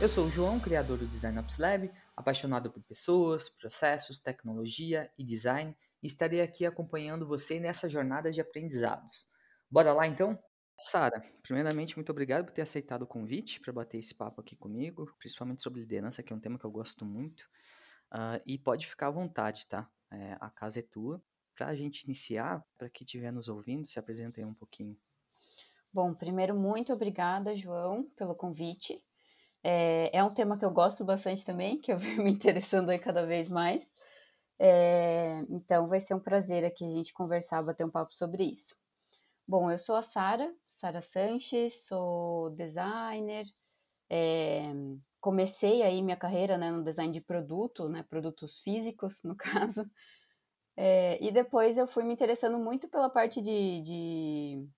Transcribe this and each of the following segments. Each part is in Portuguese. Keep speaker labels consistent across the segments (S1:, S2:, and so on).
S1: Eu sou o João, criador do Design Ops Lab, apaixonado por pessoas, processos, tecnologia e design, e estarei aqui acompanhando você nessa jornada de aprendizados. Bora lá então? Sara, primeiramente, muito obrigado por ter aceitado o convite para bater esse papo aqui comigo, principalmente sobre liderança, que é um tema que eu gosto muito. Uh, e pode ficar à vontade, tá? É, a casa é tua. Para a gente iniciar, para quem estiver nos ouvindo, se apresenta aí um pouquinho.
S2: Bom, primeiro, muito obrigada, João, pelo convite. É, é um tema que eu gosto bastante também, que eu venho me interessando aí cada vez mais. É, então, vai ser um prazer aqui a gente conversar, bater um papo sobre isso. Bom, eu sou a Sara, Sara Sanches, sou designer. É, comecei aí minha carreira né, no design de produto, né, produtos físicos, no caso. É, e depois eu fui me interessando muito pela parte de, de,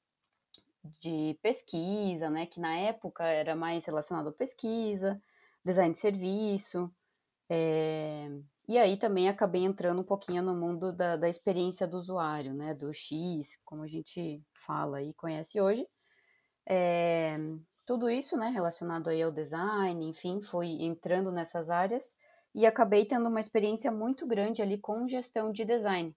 S2: de, pesquisa, né, que na época era mais relacionado à pesquisa, design de serviço. É, e aí também acabei entrando um pouquinho no mundo da, da experiência do usuário, né, do X, como a gente fala e conhece hoje. É, tudo isso, né, relacionado aí ao design, enfim, fui entrando nessas áreas e acabei tendo uma experiência muito grande ali com gestão de design.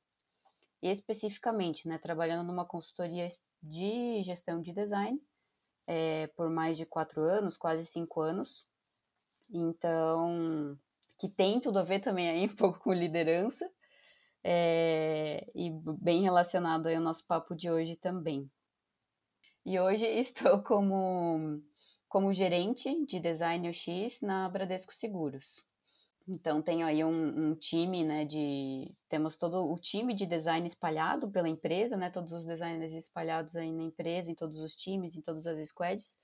S2: Especificamente, né, trabalhando numa consultoria de gestão de design é, por mais de quatro anos, quase cinco anos. Então, que tem tudo a ver também aí um pouco com liderança. É, e bem relacionado aí ao nosso papo de hoje também. E hoje estou como, como gerente de design UX na Bradesco Seguros. Então tenho aí um, um, time, né, de temos todo o time de design espalhado pela empresa, né, todos os designers espalhados aí na empresa, em todos os times, em todas as squads,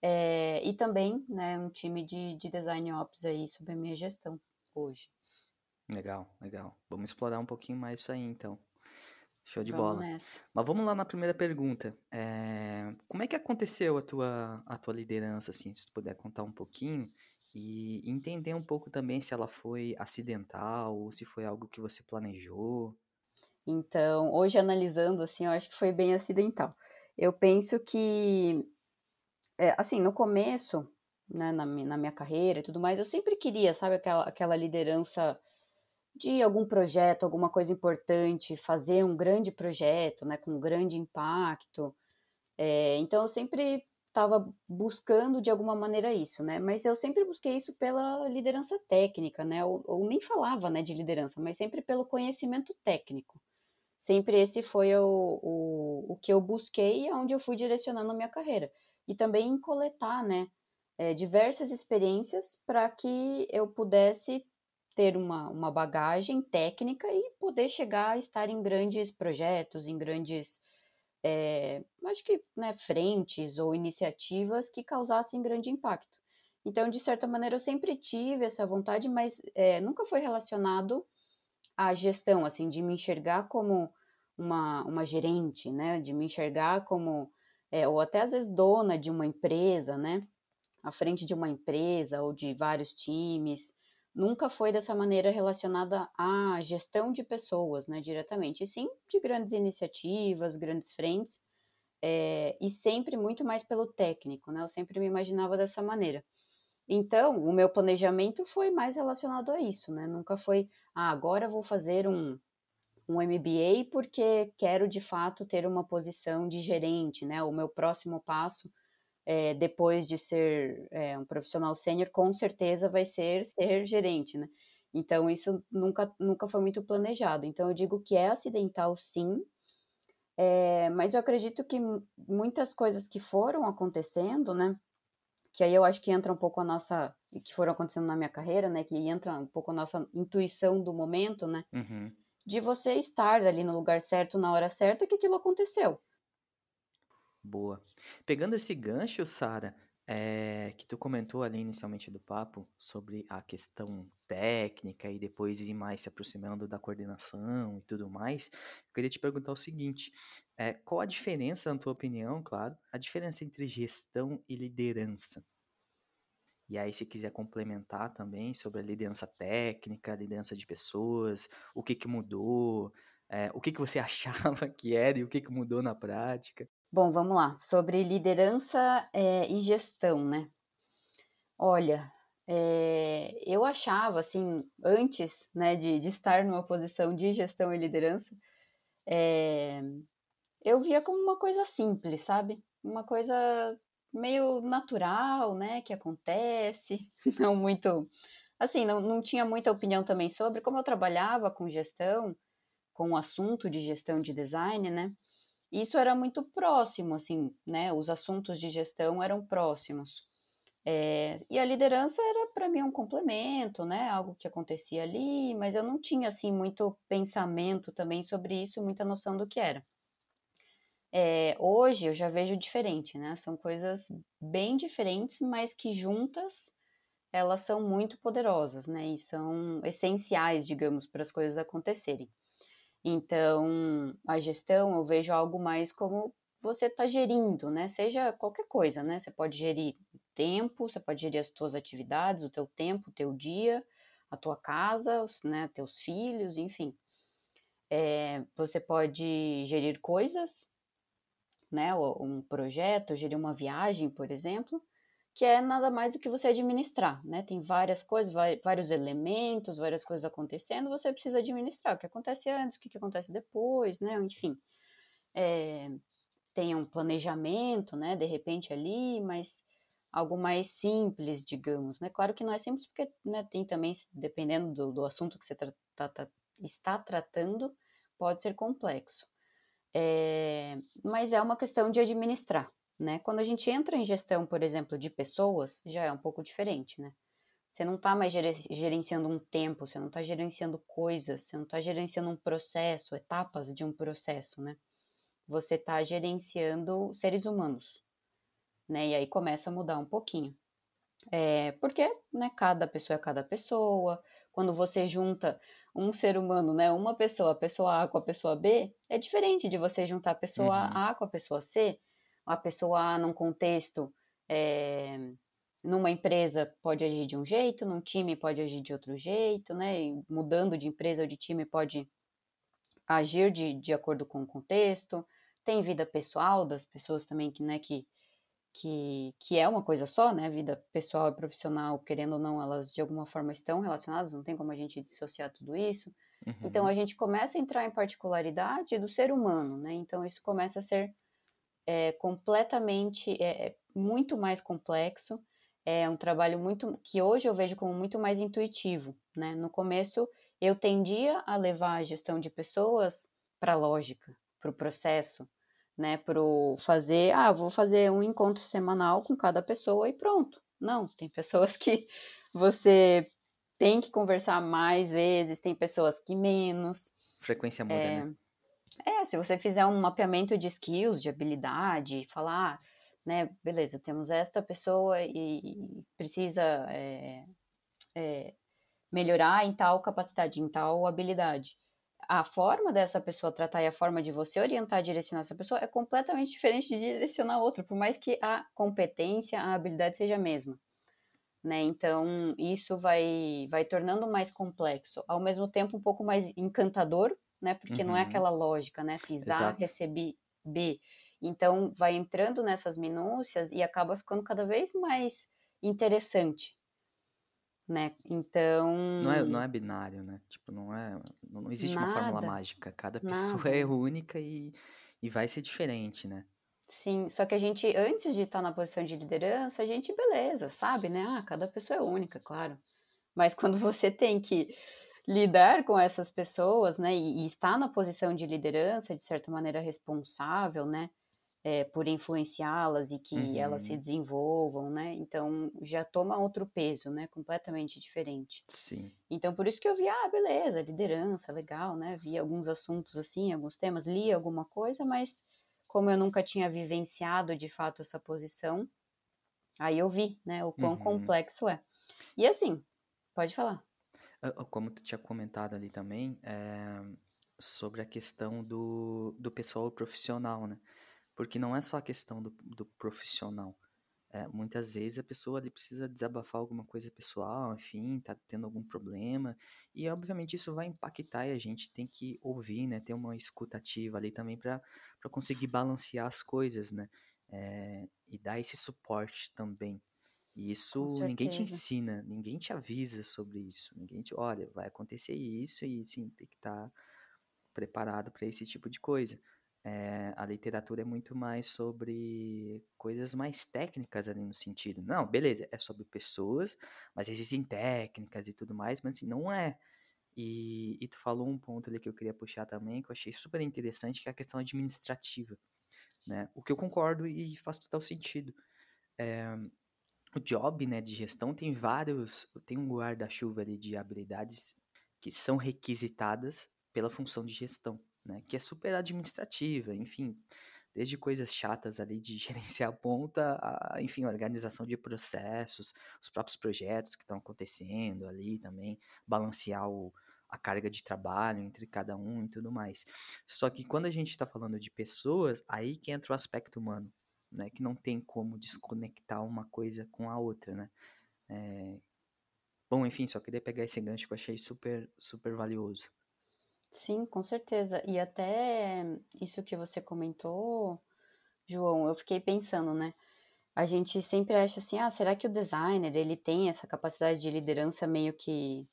S2: é, e também, né, um time de, de design ops aí sob a minha gestão hoje.
S1: Legal, legal. Vamos explorar um pouquinho mais isso aí, então. Show de vamos bola. Nessa. Mas vamos lá na primeira pergunta. É, como é que aconteceu a tua, a tua liderança, assim, se tu puder contar um pouquinho e entender um pouco também se ela foi acidental ou se foi algo que você planejou.
S2: Então, hoje analisando, assim, eu acho que foi bem acidental. Eu penso que, é, assim, no começo, né, na, na minha carreira e tudo mais, eu sempre queria, sabe, aquela, aquela liderança de algum projeto, alguma coisa importante, fazer um grande projeto, né, com um grande impacto. É, então eu sempre estava buscando de alguma maneira isso, né? Mas eu sempre busquei isso pela liderança técnica, né? Ou, ou nem falava, né, de liderança, mas sempre pelo conhecimento técnico. Sempre esse foi o, o, o que eu busquei e aonde eu fui direcionando a minha carreira. E também em coletar, né, é, diversas experiências para que eu pudesse ter uma, uma bagagem técnica e poder chegar a estar em grandes projetos, em grandes, é, acho que, né, frentes ou iniciativas que causassem grande impacto. Então, de certa maneira, eu sempre tive essa vontade, mas é, nunca foi relacionado à gestão, assim, de me enxergar como uma, uma gerente, né, de me enxergar como, é, ou até às vezes dona de uma empresa, né, à frente de uma empresa ou de vários times, nunca foi dessa maneira relacionada à gestão de pessoas, né, diretamente, e sim de grandes iniciativas, grandes frentes, é, e sempre muito mais pelo técnico, né, eu sempre me imaginava dessa maneira. Então, o meu planejamento foi mais relacionado a isso, né, nunca foi, ah, agora vou fazer um, um MBA porque quero de fato ter uma posição de gerente, né, o meu próximo passo é, depois de ser é, um profissional sênior, com certeza vai ser ser gerente, né? Então, isso nunca, nunca foi muito planejado. Então, eu digo que é acidental, sim, é, mas eu acredito que muitas coisas que foram acontecendo, né? Que aí eu acho que entra um pouco a nossa. que foram acontecendo na minha carreira, né? Que entra um pouco a nossa intuição do momento, né? Uhum. De você estar ali no lugar certo, na hora certa, que aquilo aconteceu.
S1: Boa. Pegando esse gancho, Sara, é, que tu comentou ali inicialmente do papo sobre a questão técnica e depois ir mais se aproximando da coordenação e tudo mais, eu queria te perguntar o seguinte: é, qual a diferença, na tua opinião, claro, a diferença entre gestão e liderança? E aí, se quiser complementar também sobre a liderança técnica, a liderança de pessoas, o que que mudou, é, o que que você achava que era e o que que mudou na prática.
S2: Bom, vamos lá. Sobre liderança é, e gestão, né? Olha, Eh, eu achava, assim, antes, né, de de estar numa posição de gestão e liderança, eh, eu via como uma coisa simples, sabe, uma coisa meio natural, né, que acontece, não muito assim, não não tinha muita opinião também sobre. Como eu trabalhava com gestão, com o assunto de gestão de design, né, isso era muito próximo, assim, né, os assuntos de gestão eram próximos. Eh, e a liderança era para mim um complemento, né, algo que acontecia ali, mas eu não tinha, assim, muito pensamento também sobre isso, muita noção do que era. Eh, hoje eu já vejo diferente, né, são coisas bem diferentes, mas que juntas elas são muito poderosas, né, e são essenciais, digamos, para as coisas acontecerem. Então, a gestão eu vejo algo mais como você tá gerindo, né, seja qualquer coisa, né, você pode gerir tempo, você pode gerir as tuas atividades, o teu tempo, o teu dia, a tua casa, né, teus filhos, enfim. Eh, você pode gerir coisas, né, um projeto, gerir uma viagem, por exemplo, que é nada mais do que você administrar, né, tem várias coisas, vários elementos, várias coisas acontecendo, você precisa administrar o que acontece antes, o que acontece depois, né, enfim. Eh, tem um planejamento, né, de repente ali, mas algo mais simples, digamos, né. Claro que não é simples, porque, né, tem também dependendo do do assunto que você tra tá tá está tratando, pode ser complexo. Eh, mas é uma questão de administrar, né. Quando a gente entra em gestão, por exemplo, de pessoas, já é um pouco diferente, né. Você não tá mais geren gerenciando um tempo, você não tá gerenciando coisas, você não tá gerenciando um processo, etapas de um processo, né. Você tá gerenciando seres humanos, né, e aí começa a mudar um pouquinho. Eh, porque, né, cada pessoa é cada pessoa, quando você junta um ser humano, né, uma pessoa, a pessoa A com a pessoa B, é diferente de você juntar a pessoa
S1: Uhum.
S2: A com a pessoa C. A pessoa num contexto, eh, numa empresa pode agir de um jeito, num time pode agir de outro jeito, né, e mudando de empresa ou de time pode agir de de acordo com o contexto. Tem vida pessoal das pessoas também que, né, que que que é uma coisa só, né, vida pessoal e profissional, querendo ou não, elas de alguma forma estão relacionadas, não tem como a gente dissociar tudo isso. Então
S1: Uhum.
S2: a gente começa a entrar em particularidade do ser humano, né, então isso começa a ser, eh, completamente é é muito mais complexo, é um trabalho muito que hoje eu vejo como muito mais intuitivo, né. No começo eu tendia a levar a gestão de pessoas pra lógica, para o processo, né, para fazer: "Ah, vou fazer um encontro semanal com cada pessoa e pronto". Não, tem pessoas que você tem que conversar mais vezes, tem pessoas que menos.
S1: Frequência muda,
S2: Eh,
S1: né.
S2: É, se você fizer um mapeamento de skills, de habilidade, falar: "Ah, né, beleza, temos esta pessoa e precisa, eh eh, melhorar em tal capacidade, em tal habilidade". A forma dessa pessoa tratar e a forma de você orientar, direcionar essa pessoa é completamente diferente de direcionar outra, por mais que a competência, a habilidade seja a mesma, né. Então isso vai vai tornando mais complexo, ao mesmo tempo um pouco mais encantador, né, porque não é
S1: Uhum.
S2: aquela lógica, né, fiz A,
S1: Exato.
S2: recebi B. Então vai entrando nessas minúcias e acaba ficando cada vez mais interessante. Né,
S1: Não é não
S2: então
S1: é binário, né, tipo, não é não existe uma fórmula
S2: Nada,
S1: mágica, cada pessoa é
S2: nada.
S1: única e e vai ser diferente, né.
S2: Sim, só que a gente antes de estar na posição de liderança, a gente beleza, sabe, né, ah, cada pessoa é única, claro. Mas quando você tem que lidar com essas pessoas, né, e e estar na posição de liderança, de certa maneira responsável, né, eh, por influenciá-las e que elas se
S1: Uhum.
S2: desenvolvam, né, então já toma outro peso, né, completamente diferente.
S1: Sim.
S2: Então por isso que eu vi: "Ah, beleza, liderança, legal", né, vi alguns assuntos, assim, alguns temas, li alguma coisa, mas como eu nunca tinha vivenciado de fato essa posição, aí eu vi, né, o quão
S1: Uhum.
S2: complexo é. E assim pode falar.
S1: Hã, como tu tinha comentado ali também, eh, sobre a questão do do pessoal profissional, né, porque não é só a questão do do profissional, eh, muitas vezes a pessoa ali precisa desabafar alguma coisa pessoal, enfim, tá tendo algum problema, e obviamente isso vai impactar e a gente tem que ouvir, né, ter uma escuta ativa ali também pra conseguir balancear as coisas, né, eh, e dar esse suporte também. E isso ninguém te ensina, ninguém te avisa sobre isso, ninguém te, olha, vai acontecer isso e sim, tem que estar preparado para esse tipo de coisa. É, a literatura é muito mais sobre coisas mais técnicas ali no sentido. Não, beleza, é sobre pessoas, mas existem técnicas e tudo mais, mas assim, não é. E, e tu falou um ponto ali que eu queria puxar também, que eu achei super interessante, que é a questão administrativa. Né? O que eu concordo e faz total sentido. É, o job né, de gestão tem vários, tem um guarda-chuva de habilidades que são requisitadas pela função de gestão né? Que é super administrativa, enfim, desde coisas chatas ali de gerenciar a ponta, a, enfim, organização de processos, os próprios projetos que estão acontecendo ali também, balancear o, a carga de trabalho entre cada um e tudo mais. Só que quando a gente está falando de pessoas, aí que entra o aspecto humano, né? Que não tem como desconectar uma coisa com a outra, né? É... Bom, enfim, só queria pegar esse gancho que eu achei super, super valioso.
S2: Sim, com certeza. E até isso que você comentou, João, eu fiquei pensando, né? A gente sempre acha assim, ah, será que o designer ele tem essa capacidade de liderança meio que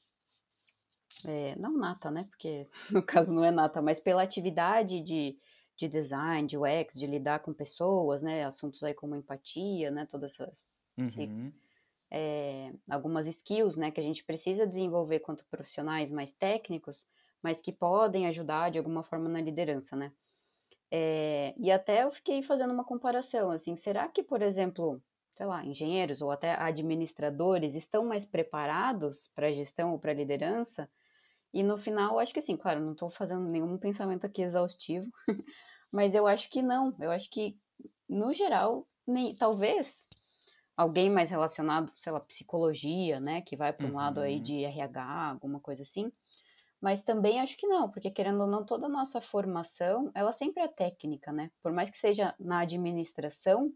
S2: é, não nata, né? Porque no caso não é nata, mas pela atividade de, de design, de UX, de lidar com pessoas, né? Assuntos aí como empatia, né? Todas essas
S1: uhum.
S2: é, algumas skills, né? Que a gente precisa desenvolver quanto profissionais mais técnicos mas que podem ajudar de alguma forma na liderança, né? É, e até eu fiquei fazendo uma comparação, assim, será que, por exemplo, sei lá, engenheiros ou até administradores estão mais preparados para gestão ou para liderança? E no final, acho que assim, claro, não estou fazendo nenhum pensamento aqui exaustivo, mas eu acho que não. Eu acho que, no geral, nem, talvez alguém mais relacionado, sei lá, psicologia, né, que vai para um uhum. lado aí uhum. de RH, alguma coisa assim, mas também acho que não, porque querendo ou não, toda a nossa formação, ela sempre é técnica, né? Por mais que seja na administração,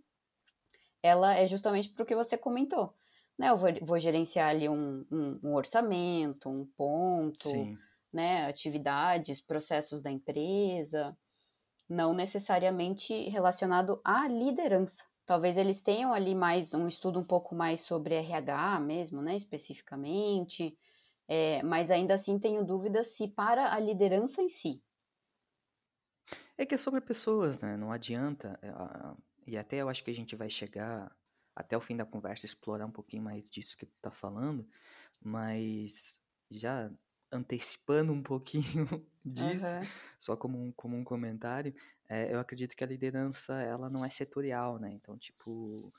S2: ela é justamente para o que você comentou. Né? Eu vou, vou gerenciar ali um, um, um, orçamento, um ponto, Sim. né? atividades, processos da empresa, não necessariamente relacionado à liderança. Talvez eles tenham ali mais um estudo um pouco mais sobre RH mesmo, né? Especificamente, é, mas ainda assim tenho dúvidas se para a liderança em si.
S1: É que é sobre pessoas, né? Não adianta. É, e até eu acho que a gente vai chegar até o fim da conversa explorar um pouquinho mais disso que tu tá falando, mas já antecipando um pouquinho disso, uhum. só como um, como um comentário, é, eu acredito que a liderança ela não é setorial, né? Então, tipo,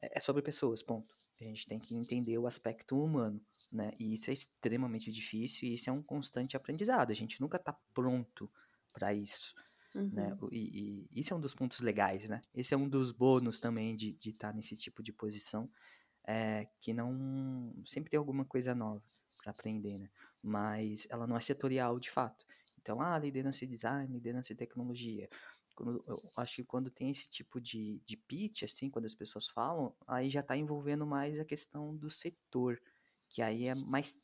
S1: é, é sobre pessoas, ponto. A gente tem que entender o aspecto humano né? E isso é extremamente difícil e isso é um constante aprendizado. A gente nunca está pronto para isso, né? uhum. né? E, e, isso é um dos pontos legais, né? Esse é um dos bônus também de estar tá nesse tipo de posição, é, que não sempre tem alguma coisa nova para aprender, né? Mas ela não é setorial de fato. Então, ah, liderança e design, liderança e tecnologia. Quando, eu acho que quando tem esse tipo de, de pitch, assim, quando as pessoas falam, aí já está envolvendo mais a questão do setor, que aí é mais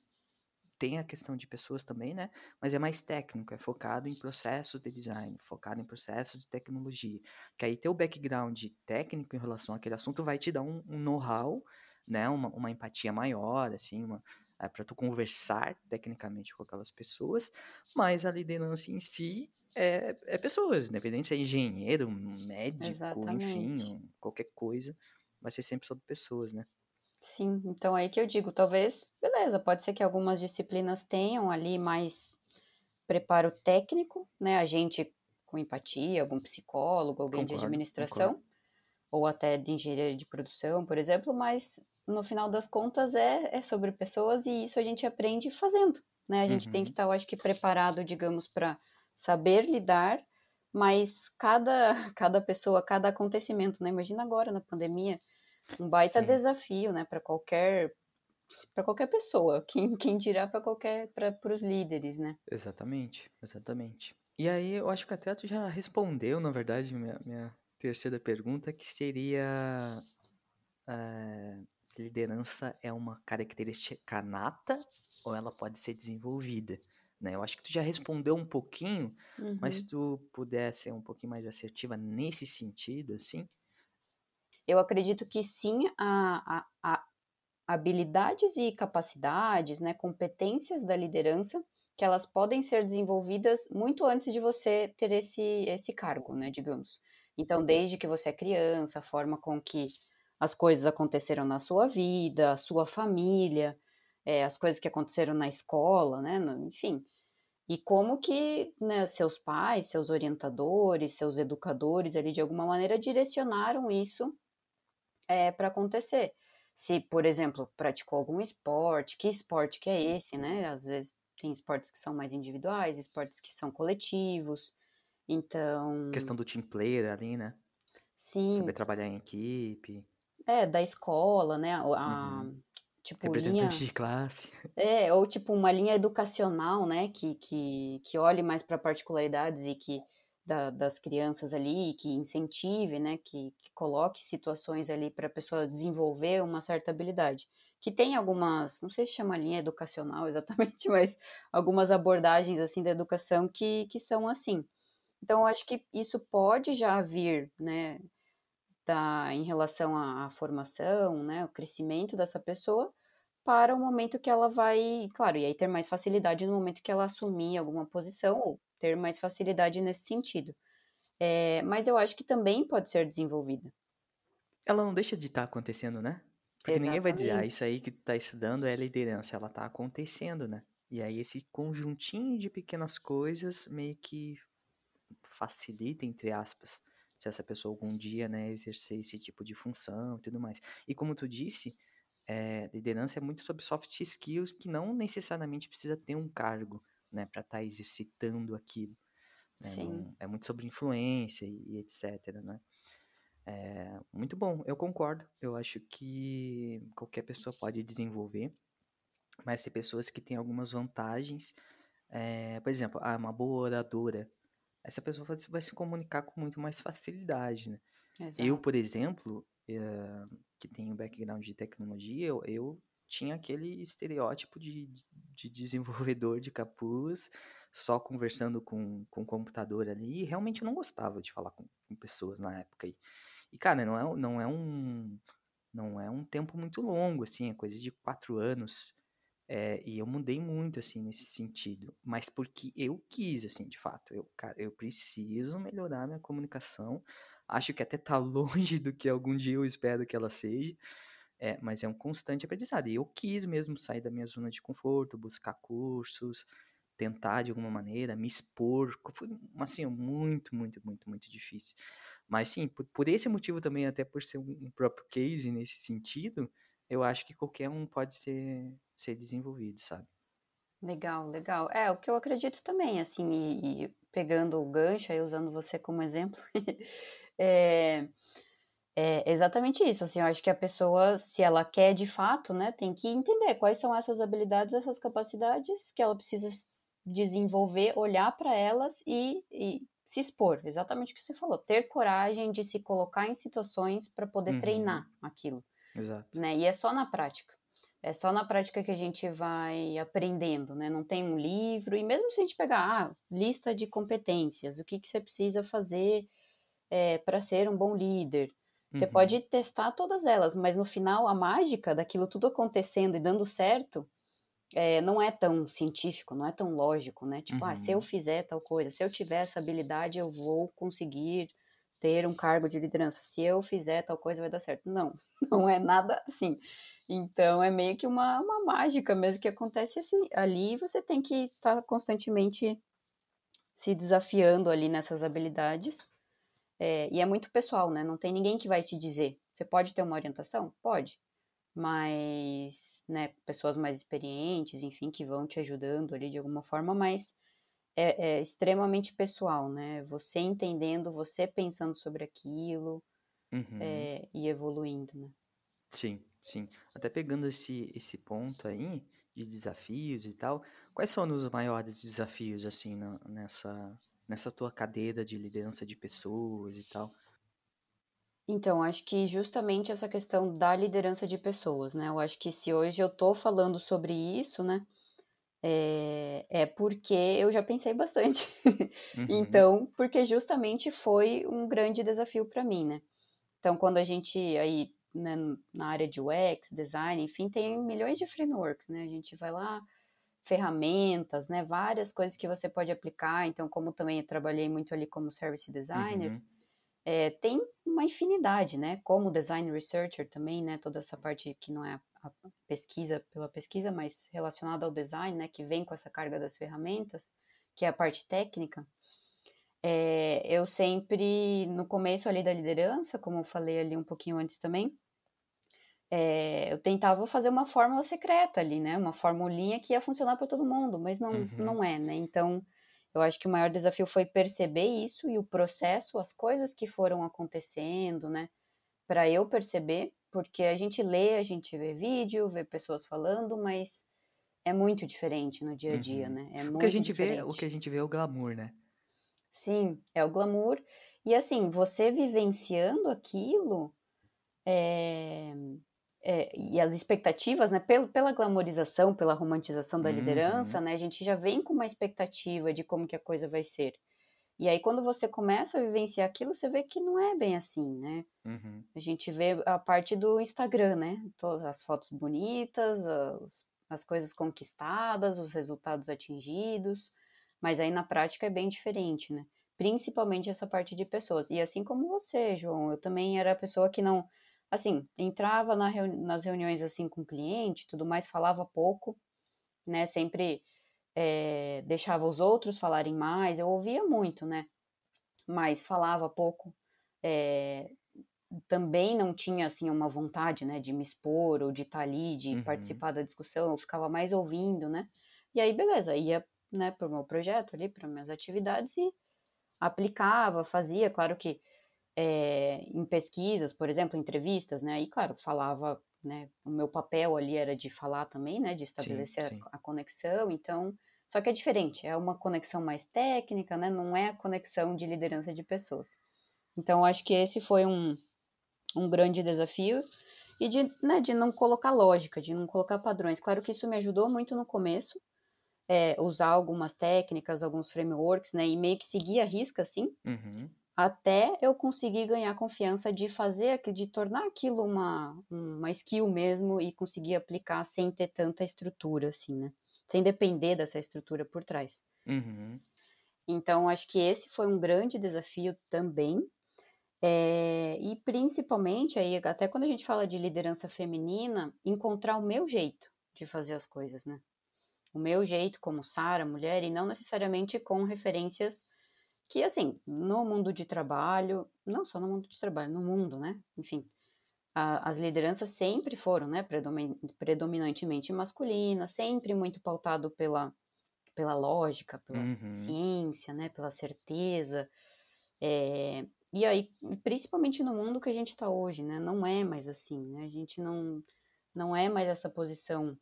S1: tem a questão de pessoas também, né? Mas é mais técnico, é focado em processos de design, focado em processos de tecnologia. Que aí ter o background técnico em relação àquele assunto vai te dar um, um know-how, né? Uma, uma, empatia maior, assim, uma, é, para tu conversar tecnicamente com aquelas pessoas, mas a liderança em si é, é pessoas, independente se é engenheiro, médico, Exatamente. enfim, qualquer coisa, vai ser sempre sobre pessoas, né?
S2: Sim, então aí que eu digo, talvez, beleza, pode ser que algumas disciplinas tenham ali mais preparo técnico, né? A gente com empatia, algum psicólogo, alguém concordo, de administração, concordo. ou até de engenharia de produção, por exemplo, mas no final das contas é, é sobre pessoas e isso a gente aprende fazendo, né? A gente uhum. tem que estar, tá, eu acho que, preparado, digamos, para saber lidar, mas cada, cada pessoa, cada acontecimento, né? Imagina agora na pandemia, um baita Sim. desafio, né, para qualquer para qualquer pessoa, quem, quem dirá para qualquer para os líderes, né?
S1: Exatamente, exatamente. E aí eu acho que até tu já respondeu, na verdade, minha, minha terceira pergunta, que seria é, se liderança é uma característica nata ou ela pode ser desenvolvida. Né? Eu acho que tu já respondeu um pouquinho, uhum. mas se tu puder ser um pouquinho mais assertiva nesse sentido, assim,
S2: eu acredito que sim, a, a, a habilidades e capacidades, né, competências da liderança, que elas podem ser desenvolvidas muito antes de você ter esse, esse cargo, né, digamos. Então, desde que você é criança, a forma com que as coisas aconteceram na sua vida, a sua família, é, as coisas que aconteceram na escola, né, enfim. E como que né, seus pais, seus orientadores, seus educadores ali de alguma maneira direcionaram isso é, para acontecer. Se, por exemplo, praticou algum esporte, que esporte que é esse, né? Às vezes tem esportes que são mais individuais, esportes que são coletivos. Então.
S1: Questão do team player ali, né?
S2: Sim.
S1: Saber trabalhar em equipe.
S2: É, da escola, né? A,
S1: uhum. tipo, Representante linha... de classe.
S2: É, ou tipo uma linha educacional, né? Que, que, que olhe mais para particularidades e que da, das crianças ali, que incentive, né? Que, que coloque situações ali para a pessoa desenvolver uma certa habilidade que tem algumas, não sei se chama linha educacional exatamente, mas algumas abordagens assim da educação que, que são assim. Então, eu acho que isso pode já vir, né, da, em relação à, à formação, né, o crescimento dessa pessoa, para o momento que ela vai, claro, e aí ter mais facilidade no momento que ela assumir alguma posição, ou ter mais facilidade nesse sentido. É, mas eu acho que também pode ser desenvolvida.
S1: Ela não deixa de estar tá acontecendo, né? Porque ninguém vai dizer, ah, isso aí que tu tá estudando é liderança, ela tá acontecendo, né? E aí esse conjuntinho de pequenas coisas meio que facilita, entre aspas, se essa pessoa algum dia, né, exercer esse tipo de função e tudo mais. E como tu disse, é, liderança é muito sobre soft skills que não necessariamente precisa ter um cargo, né, para estar tá exercitando aquilo. Né? Não, é muito sobre influência e, e etc, né? É, muito bom, eu concordo. Eu acho que qualquer pessoa pode desenvolver, mas tem pessoas que têm algumas vantagens. É, por exemplo, ah, uma boa oradora. Essa pessoa vai, se comunicar com muito mais facilidade, né? Eu, por exemplo, é, que tenho background de tecnologia, eu, eu tinha aquele estereótipo de, de desenvolvedor de capuz, só conversando com, com o computador ali, e realmente eu não gostava de falar com, com pessoas na época. aí. E, cara, não é, não é um. Não é um tempo muito longo, assim, é coisa de quatro anos. É, e eu mudei muito, assim, nesse sentido. Mas porque eu quis, assim, de fato. Eu, cara, eu preciso melhorar minha comunicação. Acho que até tá longe do que algum dia eu espero que ela seja. É, mas é um constante aprendizado. E eu quis mesmo sair da minha zona de conforto, buscar cursos, tentar de alguma maneira me expor. Foi, assim, muito, muito, muito, muito difícil. Mas sim, por, por esse motivo também, até por ser um, um próprio case nesse sentido, eu acho que qualquer um pode ser, ser desenvolvido, sabe?
S2: Legal, legal. É, o que eu acredito também, assim, e, e pegando o gancho aí, usando você como exemplo, é, é exatamente isso, assim, eu acho que a pessoa, se ela quer de fato, né, tem que entender quais são essas habilidades, essas capacidades que ela precisa desenvolver, olhar para elas e, e se expor, exatamente o que você falou, ter coragem de se colocar em situações para poder uhum. treinar aquilo.
S1: Exato.
S2: Né? E é só na prática. É só na prática que a gente vai aprendendo, né? Não tem um livro, e mesmo se a gente pegar ah, lista de competências, o que, que você precisa fazer é, para ser um bom líder. Você uhum. pode testar todas elas, mas no final a mágica daquilo tudo acontecendo e dando certo é, não é tão científico, não é tão lógico, né? Tipo, uhum. ah, se eu uhum. fizer tal coisa, se eu tiver essa habilidade, eu vou conseguir ter um cargo de liderança. Se eu fizer tal coisa, vai dar certo. Não, não é nada assim. Então, é meio que uma, uma mágica mesmo que acontece assim. Ali você tem que estar tá constantemente se desafiando ali nessas habilidades. É, e é muito pessoal, né? Não tem ninguém que vai te dizer. Você pode ter uma orientação? Pode mais, né, pessoas mais experientes, enfim, que vão te ajudando ali de alguma forma, mas é, é extremamente pessoal, né? Você entendendo, você pensando sobre aquilo uhum. é, e evoluindo, né?
S1: Sim, sim. Até pegando esse, esse ponto aí de desafios e tal, quais são os maiores desafios, assim, na, nessa, nessa tua cadeira de liderança de pessoas e tal?
S2: Então, acho que justamente essa questão da liderança de pessoas, né? Eu acho que se hoje eu tô falando sobre isso, né? É, é porque eu já pensei bastante. Uhum. então, porque justamente foi um grande desafio para mim, né? Então, quando a gente aí, né, na área de UX, design, enfim, tem milhões de frameworks, né? A gente vai lá, ferramentas, né? Várias coisas que você pode aplicar. Então, como também eu trabalhei muito ali como service designer,
S1: Uhum.
S2: é, tem uma infinidade, né? Como design researcher também, né? Toda essa parte que não é a pesquisa pela pesquisa, mas relacionada ao design, né? Que vem com essa carga das ferramentas, que é a parte técnica. É, eu sempre, no começo ali da liderança, como eu falei ali um pouquinho antes também, é, eu tentava fazer uma fórmula secreta ali, né? Uma formulinha que ia funcionar para todo mundo, mas não,
S1: Uhum.
S2: não é, né? Então, eu acho que o maior desafio foi perceber isso e o processo, as coisas que foram acontecendo, né? Para eu perceber, porque a gente lê, a gente vê vídeo, vê pessoas falando, mas é muito diferente no dia a dia,
S1: Uhum.
S2: né? É
S1: O que a
S2: muito
S1: gente vê, o
S2: diferente.
S1: que a gente vê é o glamour, né?
S2: Sim, é o glamour. E assim, você vivenciando aquilo, é, é, e as expectativas, né, pelo, pela glamorização, pela romantização da liderança,
S1: Uhum.
S2: né, a gente já vem com uma expectativa de como que a coisa vai ser. E aí, quando você começa a vivenciar aquilo, você vê que não é bem assim, né?
S1: Uhum.
S2: A gente vê a parte do Instagram, né? Todas as fotos bonitas, as, as coisas conquistadas, os resultados atingidos, mas aí na prática é bem diferente, né? Principalmente essa parte de pessoas. E assim como você, João, eu também era a pessoa que não, assim, entrava na reuni nas reuniões assim com o cliente, tudo mais, falava pouco, né? Sempre é, deixava os outros falarem mais, eu ouvia muito, né? Mas falava pouco. É, também não tinha assim uma vontade, né, de me expor ou de estar ali, de
S1: Uhum.
S2: participar da discussão, eu ficava mais ouvindo, né? E aí beleza, ia, né, pro meu projeto ali, para minhas atividades e aplicava, fazia, claro que é, em pesquisas, por exemplo, entrevistas, né? E claro, falava, né? O meu papel ali era de falar também, né? De estabelecer
S1: sim.
S2: a, a conexão, então só que é diferente, é uma conexão mais técnica, né? Não é a conexão de liderança de pessoas. Então, acho que esse foi um, um grande desafio e de, né, de não colocar lógica, de não colocar padrões. Claro que isso me ajudou muito no começo, é, usar algumas técnicas, alguns frameworks, né, e meio que seguir a risca, assim,
S1: Uhum.
S2: até eu conseguir ganhar confiança de fazer, de tornar aquilo uma, uma skill mesmo e conseguir aplicar sem ter tanta estrutura, assim, né, sem depender dessa estrutura por trás.
S1: Uhum.
S2: Então, acho que esse foi um grande desafio também, é, e principalmente, aí, até quando a gente fala de liderança feminina, encontrar o meu jeito de fazer as coisas, né? O meu jeito como Sara, mulher, e não necessariamente com referências que, assim, no mundo de trabalho, não só no mundo de trabalho, no mundo, né? Enfim, a, as lideranças sempre foram, né, predomin, predominantemente masculinas, sempre muito pautado pela, pela lógica, pela
S1: Uhum.
S2: ciência, né, pela certeza, é, e aí, principalmente no mundo que a gente está hoje, né? Não é mais assim, né? A gente não, não é mais essa posição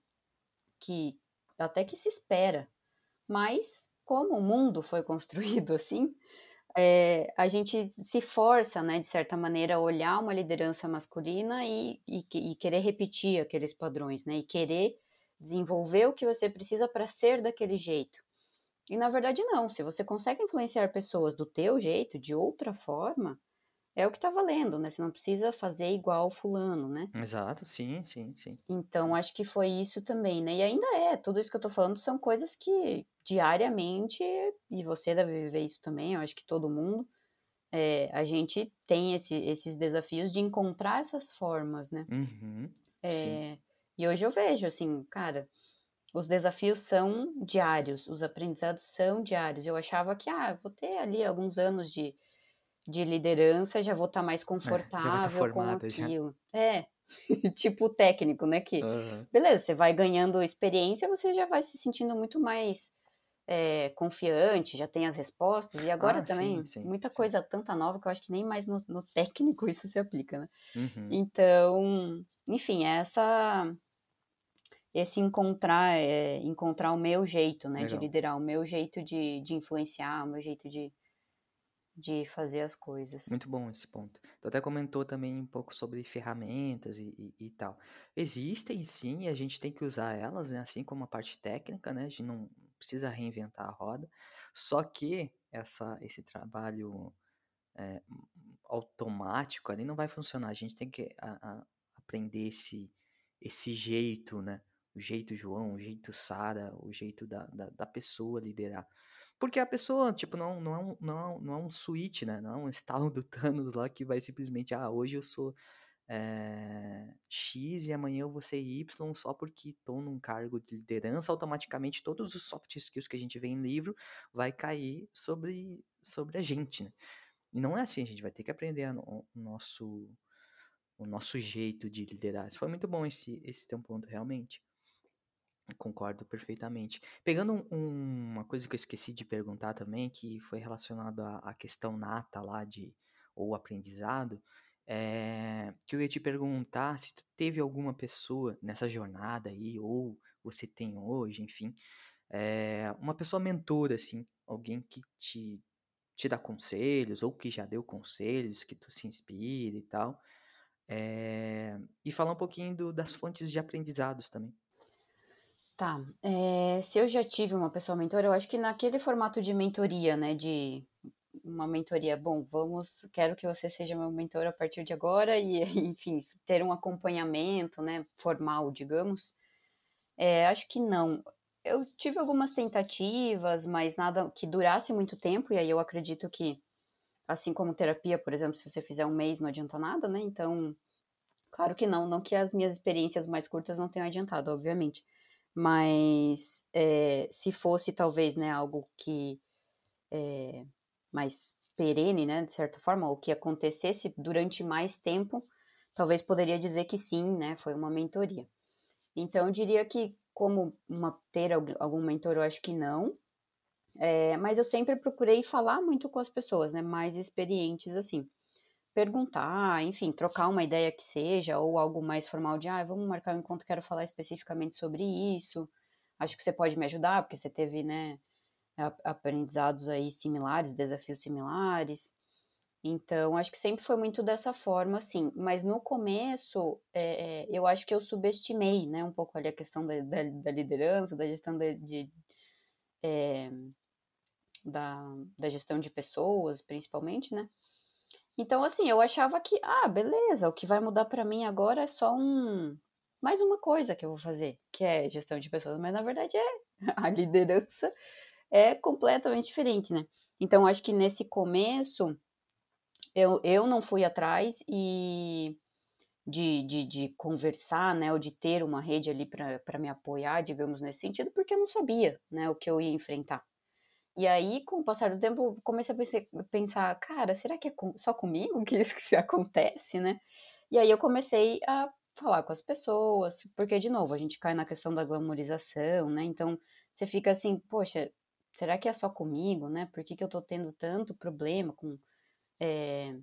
S2: que até que se espera. Mas, como o mundo foi construído assim, é, a gente se força, né, de certa maneira, a olhar uma liderança masculina e, e, e querer repetir aqueles padrões, né? E querer desenvolver o que você precisa para ser daquele jeito. E na verdade não, se você consegue influenciar pessoas do teu jeito, de outra forma, é o que tá valendo, né? Você não precisa fazer igual fulano, né?
S1: Exato, sim, sim, sim.
S2: Então,
S1: sim.
S2: acho que foi isso também, né? E ainda é, tudo isso que eu tô falando são coisas que diariamente, e você deve viver isso também, eu acho que todo mundo, é, a gente tem esse, esses desafios de encontrar essas formas, né?
S1: Uhum. Sim.
S2: É, e hoje eu vejo, assim, cara, os desafios são diários, os aprendizados são diários. Eu achava que, ah, vou ter ali alguns anos de, de liderança, já vou estar mais
S1: É, estar
S2: confortável com
S1: formada já.
S2: aquilo. É, tipo técnico, né? Que,
S1: Aham.
S2: beleza, você vai ganhando experiência, você já vai se sentindo muito mais é, confiante, já tem as respostas. E agora
S1: Ah,
S2: também,
S1: sim, sim,
S2: muita
S1: sim.
S2: coisa tanta nova que eu acho que nem mais no, no técnico isso se aplica, né?
S1: Uhum.
S2: Então, enfim, é essa esse encontrar é, encontrar o meu jeito, né, de
S1: Legal.
S2: liderar, o meu jeito de, de influenciar, o meu jeito de, de fazer as coisas.
S1: Muito bom esse ponto. Tu até comentou também um pouco sobre ferramentas e, e, e tal. Existem sim, a gente tem que usar elas, né? Assim como a parte técnica, né? A gente não precisa reinventar a roda. Só que essa, esse trabalho é, automático ali não vai funcionar. A gente tem que a, a, aprender esse, esse jeito, né? O jeito João, o jeito Sara, o jeito da, da, da, pessoa liderar. Porque a pessoa, tipo, não, não, é um, não, é não é um switch, né? Não é um estalo do Thanos lá que vai simplesmente, ah, hoje eu sou é, X e amanhã eu vou ser Y só porque estou num cargo de liderança, automaticamente todos os soft skills que a gente vê em livro vai cair sobre, sobre a gente, né? E não é assim, a gente vai ter que aprender o nosso, o nosso jeito de liderar. Isso foi muito bom esse, esse teu ponto, realmente. Concordo perfeitamente. Pegando um, uma coisa que eu esqueci de perguntar também, que foi relacionada à, à questão nata lá de ou aprendizado, é, que eu ia te perguntar se tu teve alguma pessoa nessa jornada aí, ou você tem hoje, enfim, é, uma pessoa mentora, assim, alguém que te, te dá conselhos, ou que já deu conselhos, que tu se inspira e tal. É, e falar um pouquinho do, das fontes de aprendizados também.
S2: Tá. É, se eu já tive uma pessoa mentora, eu acho que naquele formato de mentoria, né? De uma mentoria, bom, vamos, quero que você seja meu mentor a partir de agora e, enfim, ter um acompanhamento, né, formal, digamos. É, acho que não. Eu tive algumas tentativas, mas nada que durasse muito tempo, e aí eu acredito que, assim como terapia, por exemplo, se você fizer um mês não adianta nada, né? Então, claro que não, não que as minhas experiências mais curtas não tenham adiantado, obviamente. Mas é, se fosse talvez, né, algo que é, mais perene, né, de certa forma, ou que acontecesse durante mais tempo, talvez poderia dizer que sim, né, foi uma mentoria. Então, eu diria que como uma, ter algum mentor, eu acho que não, é, mas eu sempre procurei falar muito com as pessoas, né, mais experientes assim. Perguntar, enfim, trocar uma ideia que seja, ou algo mais formal de, ah, vamos marcar um encontro, quero falar especificamente sobre isso, acho que você pode me ajudar, porque você teve, né, aprendizados aí similares, desafios similares. Então, acho que sempre foi muito dessa forma, assim. Mas no começo, é, eu acho que eu subestimei, né, um pouco ali a questão da, da, da liderança, da gestão de, de é, da, da gestão de pessoas, principalmente, né? Então, assim, eu achava que, ah, beleza, o que vai mudar para mim agora é só um mais uma coisa que eu vou fazer, que é gestão de pessoas, mas na verdade é a liderança é completamente diferente, né? Então, acho que nesse começo, eu, eu não fui atrás e de, de, de conversar, né, ou de ter uma rede ali para me apoiar, digamos, nesse sentido, porque eu não sabia, né, o que eu ia enfrentar. E aí, com o passar do tempo, comecei a pensar, cara, será que é só comigo que isso que acontece, né? E aí eu comecei a falar com as pessoas, porque, de novo, a gente cai na questão da glamorização, né? Então, você fica assim, poxa, será que é só comigo, né? Por que, que eu tô tendo tanto problema com é,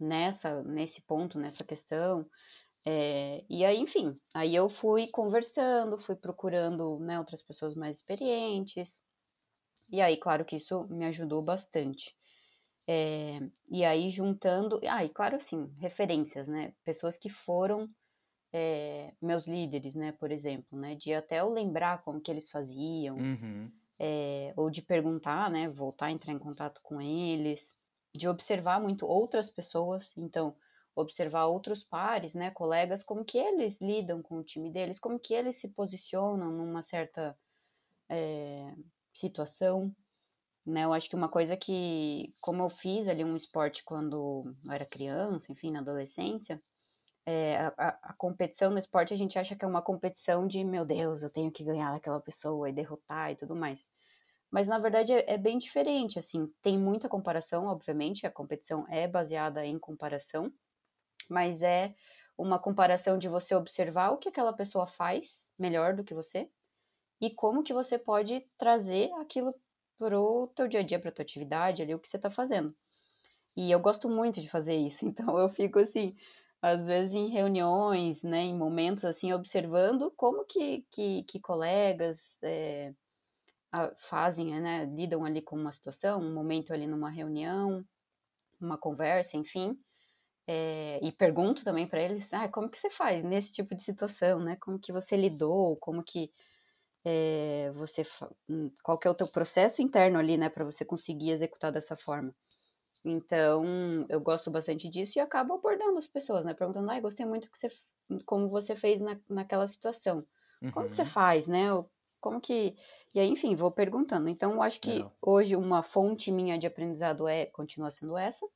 S2: nessa, nesse ponto, nessa questão? É, e aí, enfim, aí eu fui conversando, fui procurando né, outras pessoas mais experientes. E aí, claro que isso me ajudou bastante. É, e aí, juntando. Ah, e claro, assim, referências, né? Pessoas que foram é, meus líderes, né? Por exemplo, né? De até eu lembrar como que eles faziam.
S1: Uhum
S2: é, ou de perguntar, né, voltar a entrar em contato com eles, de observar muito outras pessoas, então observar outros pares, né, colegas, como que eles lidam com o time deles, como que eles se posicionam numa certa situação, né, eu acho que uma coisa que, como eu fiz ali um esporte quando eu era criança, enfim, na adolescência, é, a, a, competição no esporte a gente acha que é uma competição de, meu Deus, eu tenho que ganhar aquela pessoa e derrotar e tudo mais. Mas na verdade é, é, bem diferente, assim, tem muita comparação, obviamente, a competição é baseada em comparação, mas é uma comparação de você observar o que aquela pessoa faz melhor do que você e como que você pode trazer aquilo pro teu dia a dia, pra tua atividade, ali, o que você tá fazendo. E eu gosto muito de fazer isso, então eu fico assim, às vezes em reuniões, né, em momentos assim, observando como que, que, que colegas é, fazem, né, lidam ali com uma situação, um momento ali numa reunião, uma conversa, enfim, é, e pergunto também para eles, ah, como que você faz nesse tipo de situação, né? Como que você lidou? Como que é, você, hum, qual que é o teu processo interno ali, né, para você conseguir executar dessa forma? Então, eu gosto bastante disso e acabo abordando as pessoas, né? Perguntando, ai, gostei muito que você, como você fez na, naquela situação. Como que você
S1: Uhum.
S2: faz, né? Ou Como que. E aí, enfim, vou perguntando. Então, eu acho que
S1: Legal.
S2: hoje uma fonte minha de aprendizado é, continua sendo essa.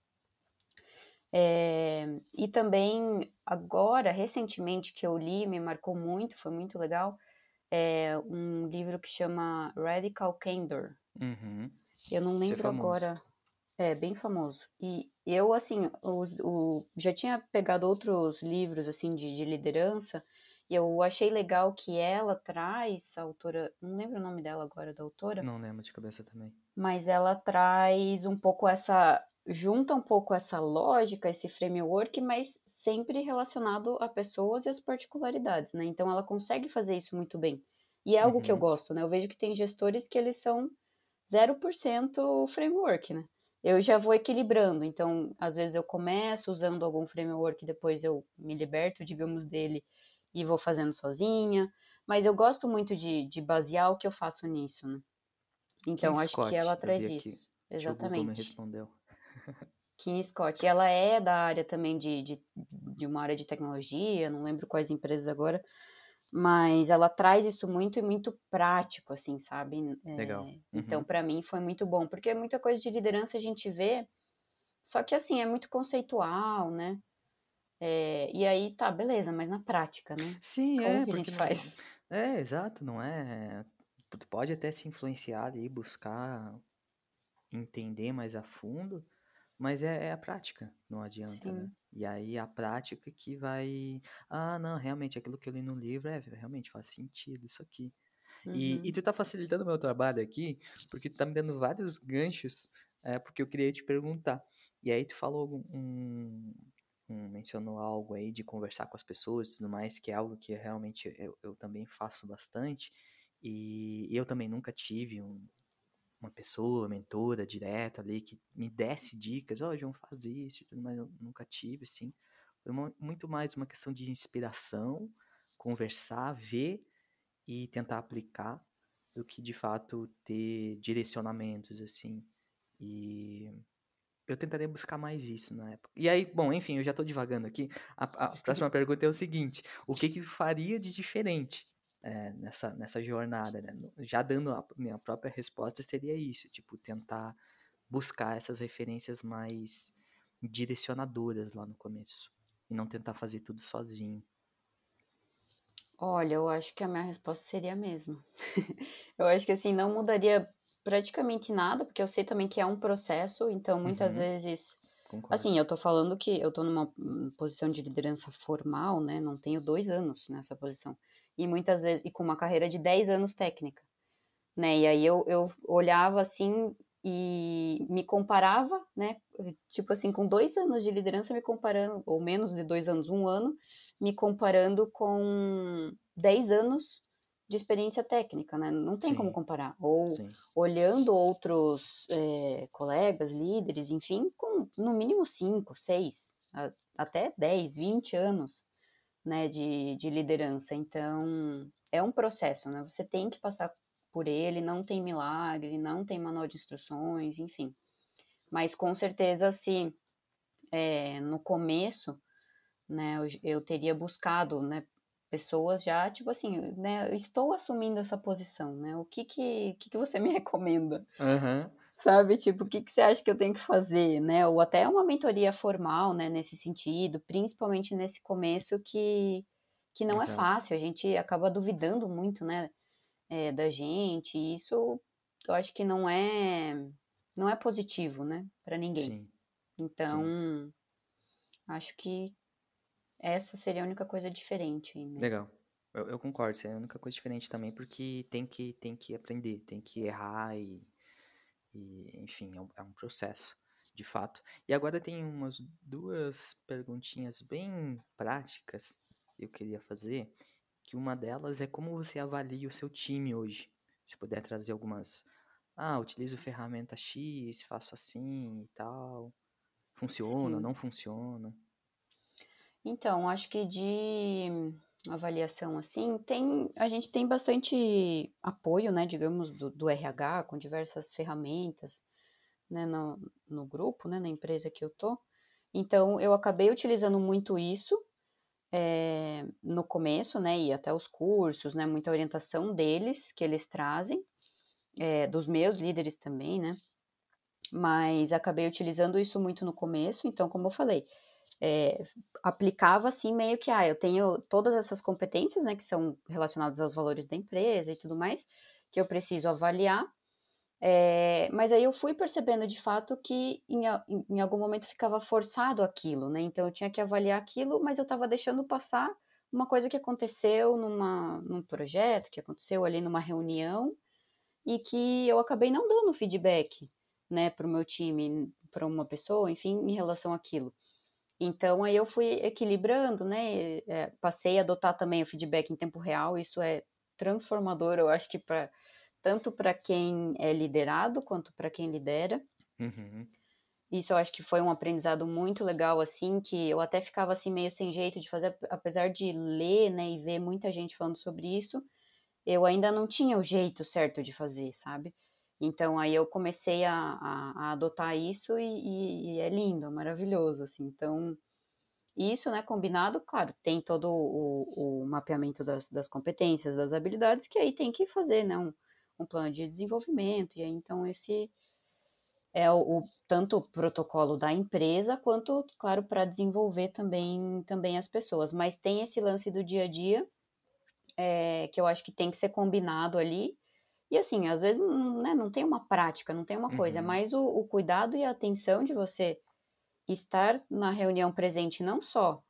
S2: É, e também, agora, recentemente, que eu li, me marcou muito, foi muito legal, é um livro que chama Radical Candor.
S1: Uhum.
S2: Eu não
S1: é
S2: lembro agora. É, bem famoso. E eu, assim, o, o- já tinha pegado outros livros, assim, de, de liderança, e eu achei legal que ela traz, a autora, não lembro o nome dela agora, da autora,
S1: Não lembro de cabeça também.
S2: mas ela traz um pouco essa, junta um pouco essa lógica, esse framework, mas sempre relacionado a pessoas e as particularidades, né? Então ela consegue fazer isso muito bem. E é algo que eu
S1: Uhum.
S2: gosto, né? Eu vejo que tem gestores que eles são 0% framework, né? Eu já vou equilibrando, então às vezes eu começo usando algum framework, depois eu me liberto, digamos, dele e vou fazendo sozinha. Mas eu gosto muito de, de basear o que eu faço nisso, né? Então acho
S1: Scott,
S2: que ela
S1: eu
S2: traz
S1: aqui,
S2: isso.
S1: que o Google me
S2: Exatamente.
S1: respondeu.
S2: Kim Scott. E ela é da área também de, de, de uma área de tecnologia, não lembro quais empresas agora, mas ela traz isso muito e muito prático, assim, sabe? É,
S1: Legal.
S2: Então,
S1: Uhum.
S2: para mim foi muito bom, porque muita coisa de liderança a gente vê, só que assim, é muito conceitual, né? É, e aí tá, beleza, mas na prática, né?
S1: Sim,
S2: Como
S1: é,
S2: que a gente
S1: não.
S2: faz?
S1: É, exato, não é. Tu pode até se influenciar ali, buscar entender mais a fundo, mas é, é a prática, não adianta, né?
S2: Sim.
S1: E aí a prática que vai. Ah, não, realmente, aquilo que eu li no livro é realmente faz sentido isso aqui. E, e
S2: Uhum.
S1: tu tá facilitando o meu trabalho aqui, porque tu tá me dando vários ganchos, é, porque eu queria te perguntar. E aí tu falou um, um- mencionou algo aí de conversar com as pessoas e tudo mais, que é algo que realmente eu, eu também faço bastante. E eu também nunca tive um- uma pessoa, mentora direta ali, que me desse dicas, ó, João, faz isso e tudo mais, eu nunca tive, assim. Foi uma- muito mais uma questão de inspiração, conversar, ver e tentar aplicar do que de fato ter direcionamentos assim. E eu tentaria buscar mais isso na época. E aí, bom, enfim, eu já tô divagando aqui. A, a próxima pergunta é o seguinte: o que que faria de diferente é, nessa, nessa jornada, né? Já dando a minha própria resposta, seria isso, tipo, tentar buscar essas referências mais direcionadoras lá no começo. E não tentar fazer tudo sozinho.
S2: Olha, eu acho que a minha resposta seria a mesma. Eu acho que assim, não mudaria praticamente nada, porque eu sei também que é um processo, então muitas
S1: Uhum.
S2: vezes.
S1: Concordo.
S2: Assim, eu tô falando que eu tô numa hum, posição de liderança formal, né? Não tenho dois anos nessa posição. E muitas vezes, e com uma carreira de 10 anos técnica, né? E aí eu, eu olhava assim e me comparava, né? Tipo assim, com dois anos de liderança, me comparando, ou menos de dois anos, um ano, me comparando com 10 anos de experiência técnica, né? Não tem como
S1: Sim.
S2: comparar. Ou
S1: Sim.
S2: olhando outros é, colegas, líderes, enfim, com no mínimo 5, 6, até 10, 20 anos né, de, de liderança. Então, é um processo, né? Você tem que passar por ele, não tem milagre, não tem manual de instruções, enfim. Mas com certeza, se é, no começo, né, eu, eu teria buscado, né, pessoas já, tipo assim, né, estou assumindo essa posição, né, o que que, que, que você me recomenda?
S1: Uhum.
S2: Sabe, tipo, o que, que você acha que eu tenho que fazer, né, ou até uma mentoria formal, né, nesse sentido, principalmente nesse começo que, que não
S1: Exato.
S2: é fácil, a gente acaba duvidando muito, né, é, da gente, e isso eu acho que não é, não é positivo, né, para ninguém.
S1: Sim.
S2: Então,
S1: Sim.
S2: acho que essa seria a única coisa diferente. Mesmo.
S1: Legal. Eu, eu, concordo, seria a única coisa diferente também, porque tem que, tem que aprender, tem que errar e, e enfim, é um, é um, processo, de fato. E agora tem umas duas perguntinhas bem práticas que eu queria fazer, que uma delas é como você avalia o seu time hoje. Se puder trazer algumas, ah, utilizo ferramenta X, faço assim e tal, funciona,
S2: Sim.
S1: não funciona?
S2: Então, acho que de avaliação assim, tem a gente tem bastante apoio, né, digamos, do, do RH com diversas ferramentas, né, no, no grupo, né, na empresa que eu tô. Então, eu acabei utilizando muito isso é, no começo, né, e até os cursos, né, muita orientação deles que eles trazem, é, dos meus líderes também, né, mas acabei utilizando isso muito no começo, então, como eu falei, é, aplicava assim meio que, ah, eu tenho todas essas competências, né, que são relacionadas aos valores da empresa e tudo mais, que eu preciso avaliar, é, mas aí eu fui percebendo de fato que em, em, algum momento ficava forçado aquilo, né, então eu tinha que avaliar aquilo, mas eu estava deixando passar uma coisa que aconteceu numa, num projeto, que aconteceu ali numa reunião, e que eu acabei não dando feedback, né, para o meu time, para uma pessoa, enfim, em relação àquilo. Então aí eu fui equilibrando, né? É, passei a adotar também o feedback em tempo real. Isso é transformador, eu acho que para tanto para quem é liderado quanto para quem lidera.
S1: Uhum.
S2: Isso eu acho que foi um aprendizado muito legal, assim, que eu até ficava assim meio sem jeito de fazer, apesar de ler, né, e ver muita gente falando sobre isso, eu ainda não tinha o jeito certo de fazer, sabe? Então aí eu comecei a, a, a adotar isso e, e, é lindo, é maravilhoso, assim. Então isso, né, combinado, claro, tem todo o, o mapeamento das, das, competências, das habilidades, que aí tem que fazer, né, um, um plano de desenvolvimento. E aí então esse é o, o tanto o protocolo da empresa quanto, claro, para desenvolver também também as pessoas. Mas tem esse lance do dia a dia é, que eu acho que tem que ser combinado ali e assim, às vezes né, não tem uma prática, não tem uma coisa, é uhum. mas o, o, cuidado e a atenção de você estar na reunião presente, não só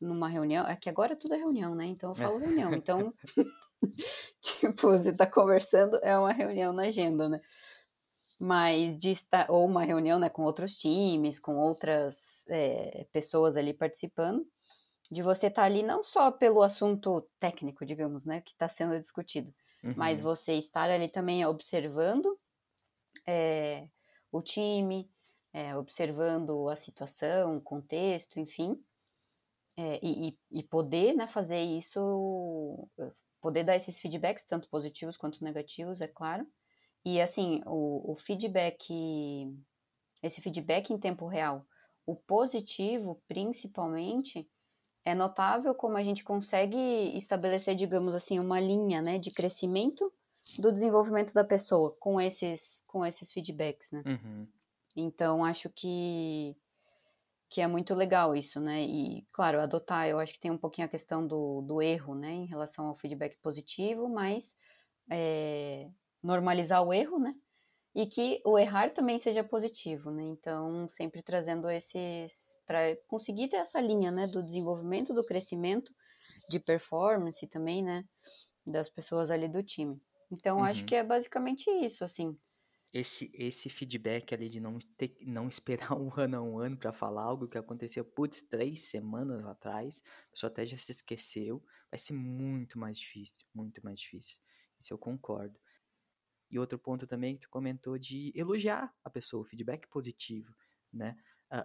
S2: numa reunião, é que agora tudo é reunião, né? Então eu falo é. reunião. Então, tipo, você tá conversando, é uma reunião na agenda, né? Mas de estar, ou uma reunião né, com outros times, com outras é, pessoas ali participando, de você estar tá ali não só pelo assunto técnico, digamos, né, que está sendo discutido, uhum. mas você estar ali também observando é, o time, é, observando a situação, o contexto, enfim, é, e, e, poder né, fazer isso, poder dar esses feedbacks, tanto positivos quanto negativos, é claro. E assim, o, o feedback, esse feedback em tempo real, o positivo principalmente, é notável como a gente consegue estabelecer, digamos assim, uma linha, né, de crescimento do desenvolvimento da pessoa com esses, com esses feedbacks, né?
S1: Uhum.
S2: Então, acho que, que é muito legal isso, né? E, claro, adotar, eu acho que tem um pouquinho a questão do, do erro, né, em relação ao feedback positivo, mas é, normalizar o erro, né? E que o errar também seja positivo, né? Então, sempre trazendo esses para conseguir ter essa linha, né, do desenvolvimento, do crescimento, de performance também, né, das pessoas ali do time. Então, uhum. acho que é basicamente isso, assim.
S1: Esse, esse feedback ali de não, ter, não esperar um ano a um ano para falar algo que aconteceu, putz, três semanas atrás, a pessoa até já se esqueceu, vai ser muito mais difícil, muito mais difícil. Isso eu concordo. E outro ponto também que tu comentou de elogiar a pessoa, o feedback positivo, né?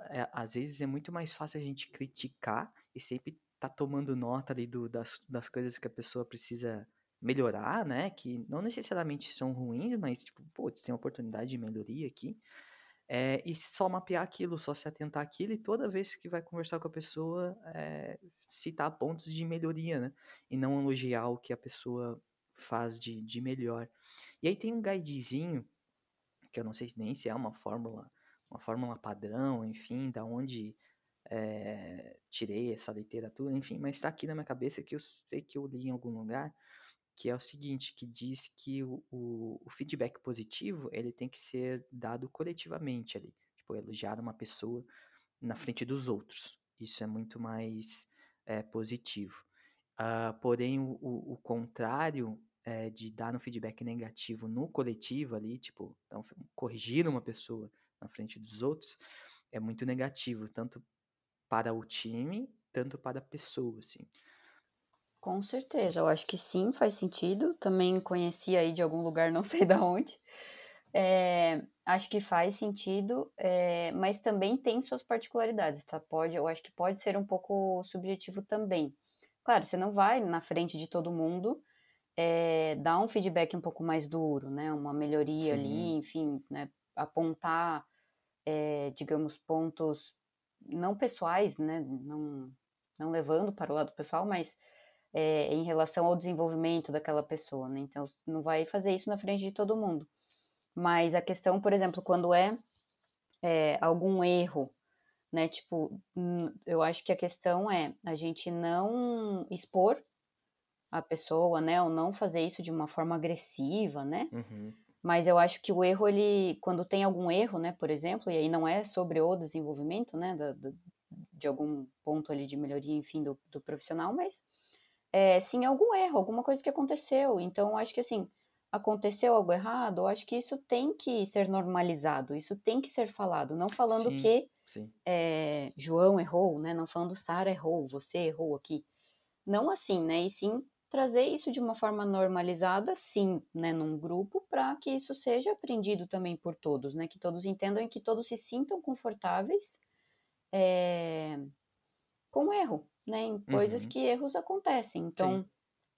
S1: É, às vezes é muito mais fácil a gente criticar e sempre tá tomando nota ali do, das, das coisas que a pessoa precisa melhorar, né? Que não necessariamente são ruins, mas, tipo, putz, tem oportunidade de melhoria aqui. É, e só mapear aquilo, só se atentar àquilo, e toda vez que vai conversar com a pessoa, é, citar pontos de melhoria, né? E não elogiar o que a pessoa faz de, de melhor. E aí tem um guidezinho, que eu não sei nem se é uma fórmula uma fórmula padrão, enfim, da onde é, tirei essa literatura, enfim, mas está aqui na minha cabeça que eu sei que eu li em algum lugar, que é o seguinte, que diz que o, o, o feedback positivo, ele tem que ser dado coletivamente ali, tipo, elogiar uma pessoa na frente dos outros, isso é muito mais é, positivo. Uh, porém, o, o, contrário é, de dar um feedback negativo no coletivo ali, tipo, então, corrigir uma pessoa na frente dos outros, é muito negativo, tanto para o time, tanto para a pessoa, assim.
S2: Com certeza, eu acho que sim, faz sentido. Também conheci aí de algum lugar, não sei da onde. É, acho que faz sentido, é, mas também tem suas particularidades, tá? Pode, eu acho que pode ser um pouco subjetivo também. Claro, você não vai na frente de todo mundo é, dar um feedback um pouco mais duro, né? Uma melhoria Sim. ali, enfim, né? Apontar, é, digamos, pontos não pessoais, né? Não, não levando para o lado pessoal, mas é, em relação ao desenvolvimento daquela pessoa, né? Então, não vai fazer isso na frente de todo mundo. Mas a questão, por exemplo, quando é, é algum erro, né? Tipo, eu acho que a questão é a gente não expor a pessoa, né? Ou não fazer isso de uma forma agressiva, né?
S1: Uhum.
S2: Mas eu acho que o erro, ele, quando tem algum erro, né, por exemplo, e aí não é sobre o desenvolvimento, né, da, da, de algum ponto ali de melhoria, enfim, do, do profissional, mas é, sim algum erro, alguma coisa que aconteceu. Então, eu acho que assim, aconteceu algo errado, eu acho que isso tem que ser normalizado, isso tem que ser falado, não falando
S1: Sim,
S2: que é, João errou, né? Não falando Sara errou, você errou aqui. Não assim, né? E sim trazer isso de uma forma normalizada, sim, né, num grupo, para que isso seja aprendido também por todos, né? Que todos entendam e que todos se sintam confortáveis é, com erro, né? Em coisas
S1: Uhum.
S2: que erros acontecem. Então,
S1: Sim.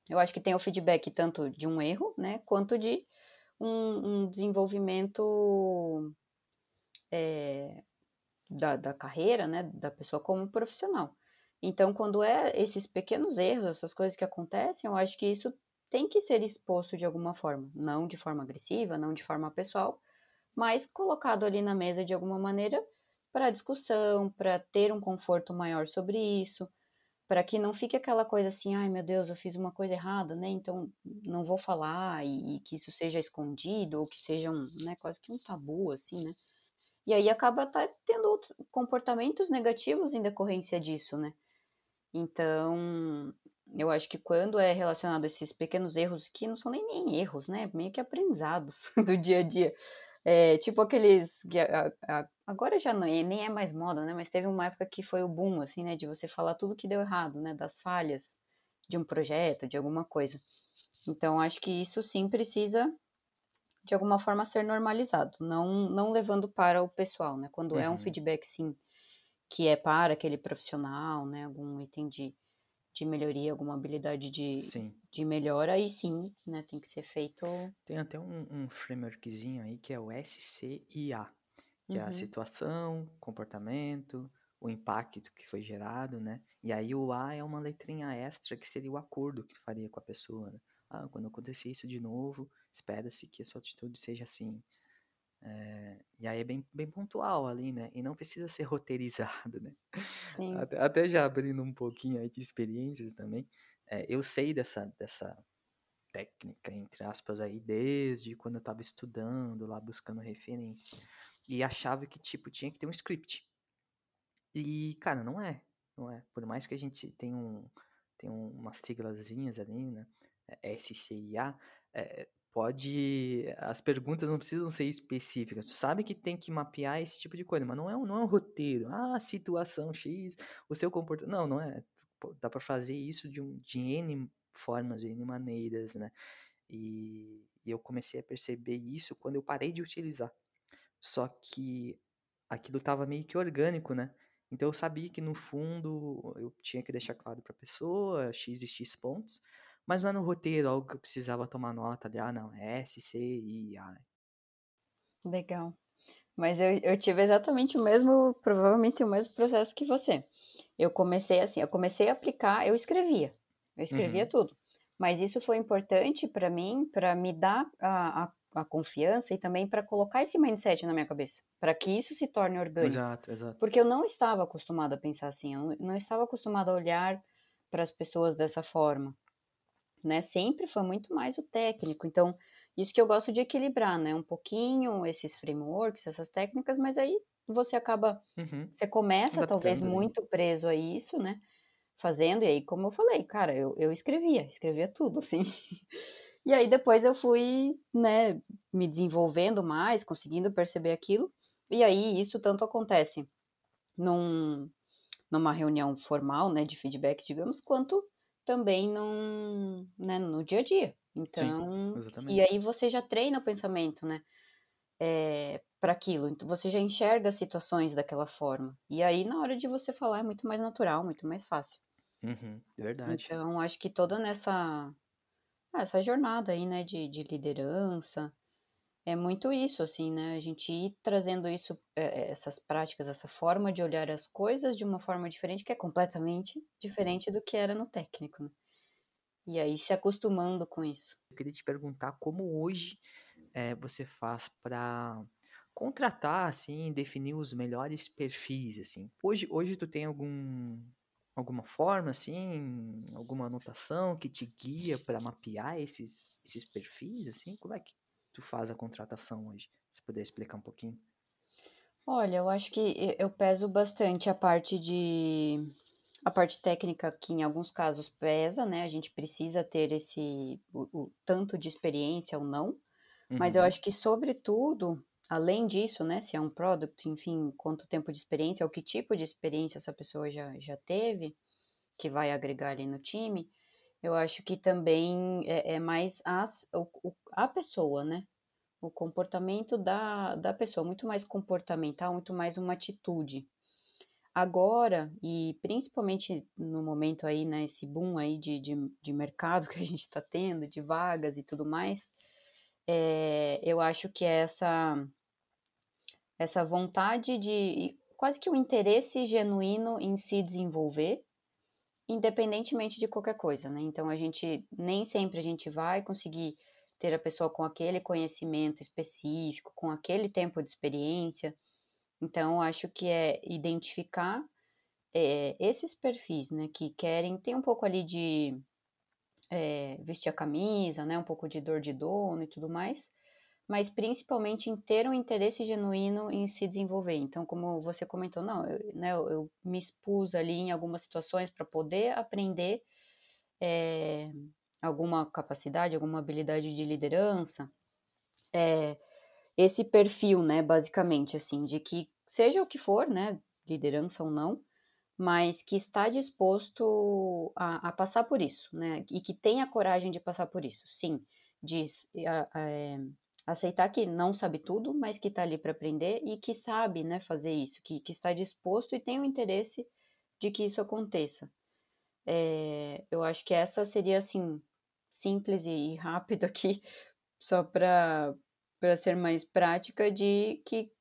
S2: eu acho que tem o feedback tanto de um erro, né? Quanto de um, um desenvolvimento é, da, da carreira, né? Da pessoa como profissional. Então, quando é esses pequenos erros, essas coisas que acontecem, eu acho que isso tem que ser exposto de alguma forma, não de forma agressiva, não de forma pessoal, mas colocado ali na mesa de alguma maneira para discussão, para ter um conforto maior sobre isso, para que não fique aquela coisa assim, ai meu Deus, eu fiz uma coisa errada, né? Então não vou falar e, e que isso seja escondido ou que seja um, né, quase que um tabu assim, né? E aí acaba tá tendo comportamentos negativos em decorrência disso, né? Então, eu acho que quando é relacionado a esses pequenos erros, que não são nem, nem erros, né? Meio que aprendizados do dia a dia. É, tipo aqueles. Agora já não é, nem é mais moda, né? Mas teve uma época que foi o boom, assim, né? De você falar tudo que deu errado, né? Das falhas de um projeto, de alguma coisa. Então, acho que isso sim precisa, de alguma forma, ser normalizado. Não, não levando para o pessoal, né? Quando uhum. é um feedback, sim, que é para aquele profissional, né? Algum item de, de melhoria, alguma habilidade de,
S1: sim.
S2: de melhora, aí sim, né? Tem que ser feito.
S1: Tem até um, um frameworkzinho aí que é o SCIA, que uhum. é a situação, comportamento, o impacto que foi gerado, né? E aí o A é uma letrinha extra que seria o acordo que tu faria com a pessoa, né? Ah, quando acontecer isso de novo, espera-se que a sua atitude seja assim. É, e aí é bem, bem pontual ali, né? E não precisa ser roteirizado, né? Até, até, já abrindo um pouquinho aí de experiências também, é, eu sei dessa, dessa técnica, entre aspas, aí, desde quando eu tava estudando lá, buscando referência. E achava que, tipo, tinha que ter um script. E, cara, não é. Não é. Por mais que a gente tenha, um, tenha umas siglazinhas ali, né? SCIA, é, pode. As perguntas não precisam ser específicas. Tu sabe que tem que mapear esse tipo de coisa, mas não é, um, não é um roteiro. Ah, situação X, o seu comportamento. Não, não é. Dá para fazer isso de, um, de N formas, de N maneiras, né? E, e eu comecei a perceber isso quando eu parei de utilizar. Só que aquilo tava meio que orgânico, né? Então eu sabia que no fundo eu tinha que deixar claro para a pessoa x e x pontos, mas não é no roteiro algo que eu precisava tomar nota de, ah, não, é S, C, I, A.
S2: Legal. Mas eu, eu tive exatamente o mesmo, provavelmente o mesmo processo que você. Eu comecei assim, eu comecei a aplicar, eu escrevia, eu escrevia
S1: Uhum.
S2: tudo. Mas isso foi importante para mim, para me dar a, a, a confiança e também para colocar esse mindset na minha cabeça, para que isso se torne orgânico.
S1: Exato, exato.
S2: Porque eu não estava acostumada a pensar assim, eu não estava acostumada a olhar para as pessoas dessa forma, né? Sempre foi muito mais o técnico. Então, isso que eu gosto de equilibrar, né? Um pouquinho esses frameworks, essas técnicas, mas aí você acaba,
S1: Uhum.
S2: você começa talvez
S1: Adaptando ali.
S2: muito preso a isso, né? Fazendo, e aí, como eu falei, cara, eu, eu escrevia, escrevia tudo, assim. E aí depois eu fui, né, me desenvolvendo mais, conseguindo perceber aquilo. E aí isso tanto acontece num, numa reunião formal, né, de feedback, digamos, quanto também num, né, no dia a dia. Então,
S1: exatamente.
S2: e aí você já treina o pensamento, né, é, para aquilo. Então você já enxerga as situações daquela forma. E aí na hora de você falar é muito mais natural, muito mais fácil.
S1: Uhum, verdade.
S2: Então acho que toda nessa essa jornada aí, né, de, de liderança, É muito isso, assim, né, a gente ir trazendo isso, eh, essas práticas, essa forma de olhar as coisas de uma forma diferente, que é completamente diferente do que era no técnico, né. E aí se acostumando com isso.
S1: Eu queria te perguntar como hoje, eh, você faz pra contratar, assim, definir os melhores perfis, assim. Hoje hoje tu tem algum alguma forma, assim, alguma anotação que te guia pra mapear esses esses perfis, assim? Como é que tu faz a contratação hoje? Se puder explicar um pouquinho.
S2: Olha, eu acho que eu peso bastante a parte de a parte técnica que em alguns casos pesa, né, a gente precisa ter esse o o tanto de experiência ou não, mas eu
S1: Uhum.
S2: acho que sobretudo, além disso, né, se é um product, enfim, quanto tempo de experiência ou que tipo de experiência essa pessoa já já teve, que vai agregar ali no time, eu acho que também é é mais as o o a pessoa, né, o comportamento da da pessoa, muito mais comportamental, muito mais uma atitude. Agora, e principalmente no momento aí, né, esse boom aí de de de mercado que a gente tá tendo, de vagas e tudo mais, eh, eu acho que essa essa vontade de quase que um interesse genuíno em se desenvolver, independentemente de qualquer coisa, né. Então a gente nem sempre a gente vai conseguir ter a pessoa com aquele conhecimento específico, com aquele tempo de experiência, então acho que é identificar, eh, esses perfis, né, que querem tem um pouco ali de, eh, vestir a camisa, né, um pouco de dor de dono e tudo mais, mas principalmente em ter um interesse genuíno em se desenvolver. Então como você comentou, não, eu, né, eu eu me expus ali em algumas situações pra poder aprender, eh, alguma capacidade, alguma habilidade de liderança, eh, esse perfil, né, basicamente, assim, de que seja o que for, né, liderança ou não, mas que está disposto a a passar por isso, né, e que tem a coragem de passar por isso. Sim, diz eh, aceitar que não sabe tudo, mas que tá ali pra aprender e que sabe, né, fazer isso, que que está disposto e tem o interesse de que isso aconteça. Eh, eu acho que essa seria, assim, simples e rápido aqui, só pra ser mais prática de que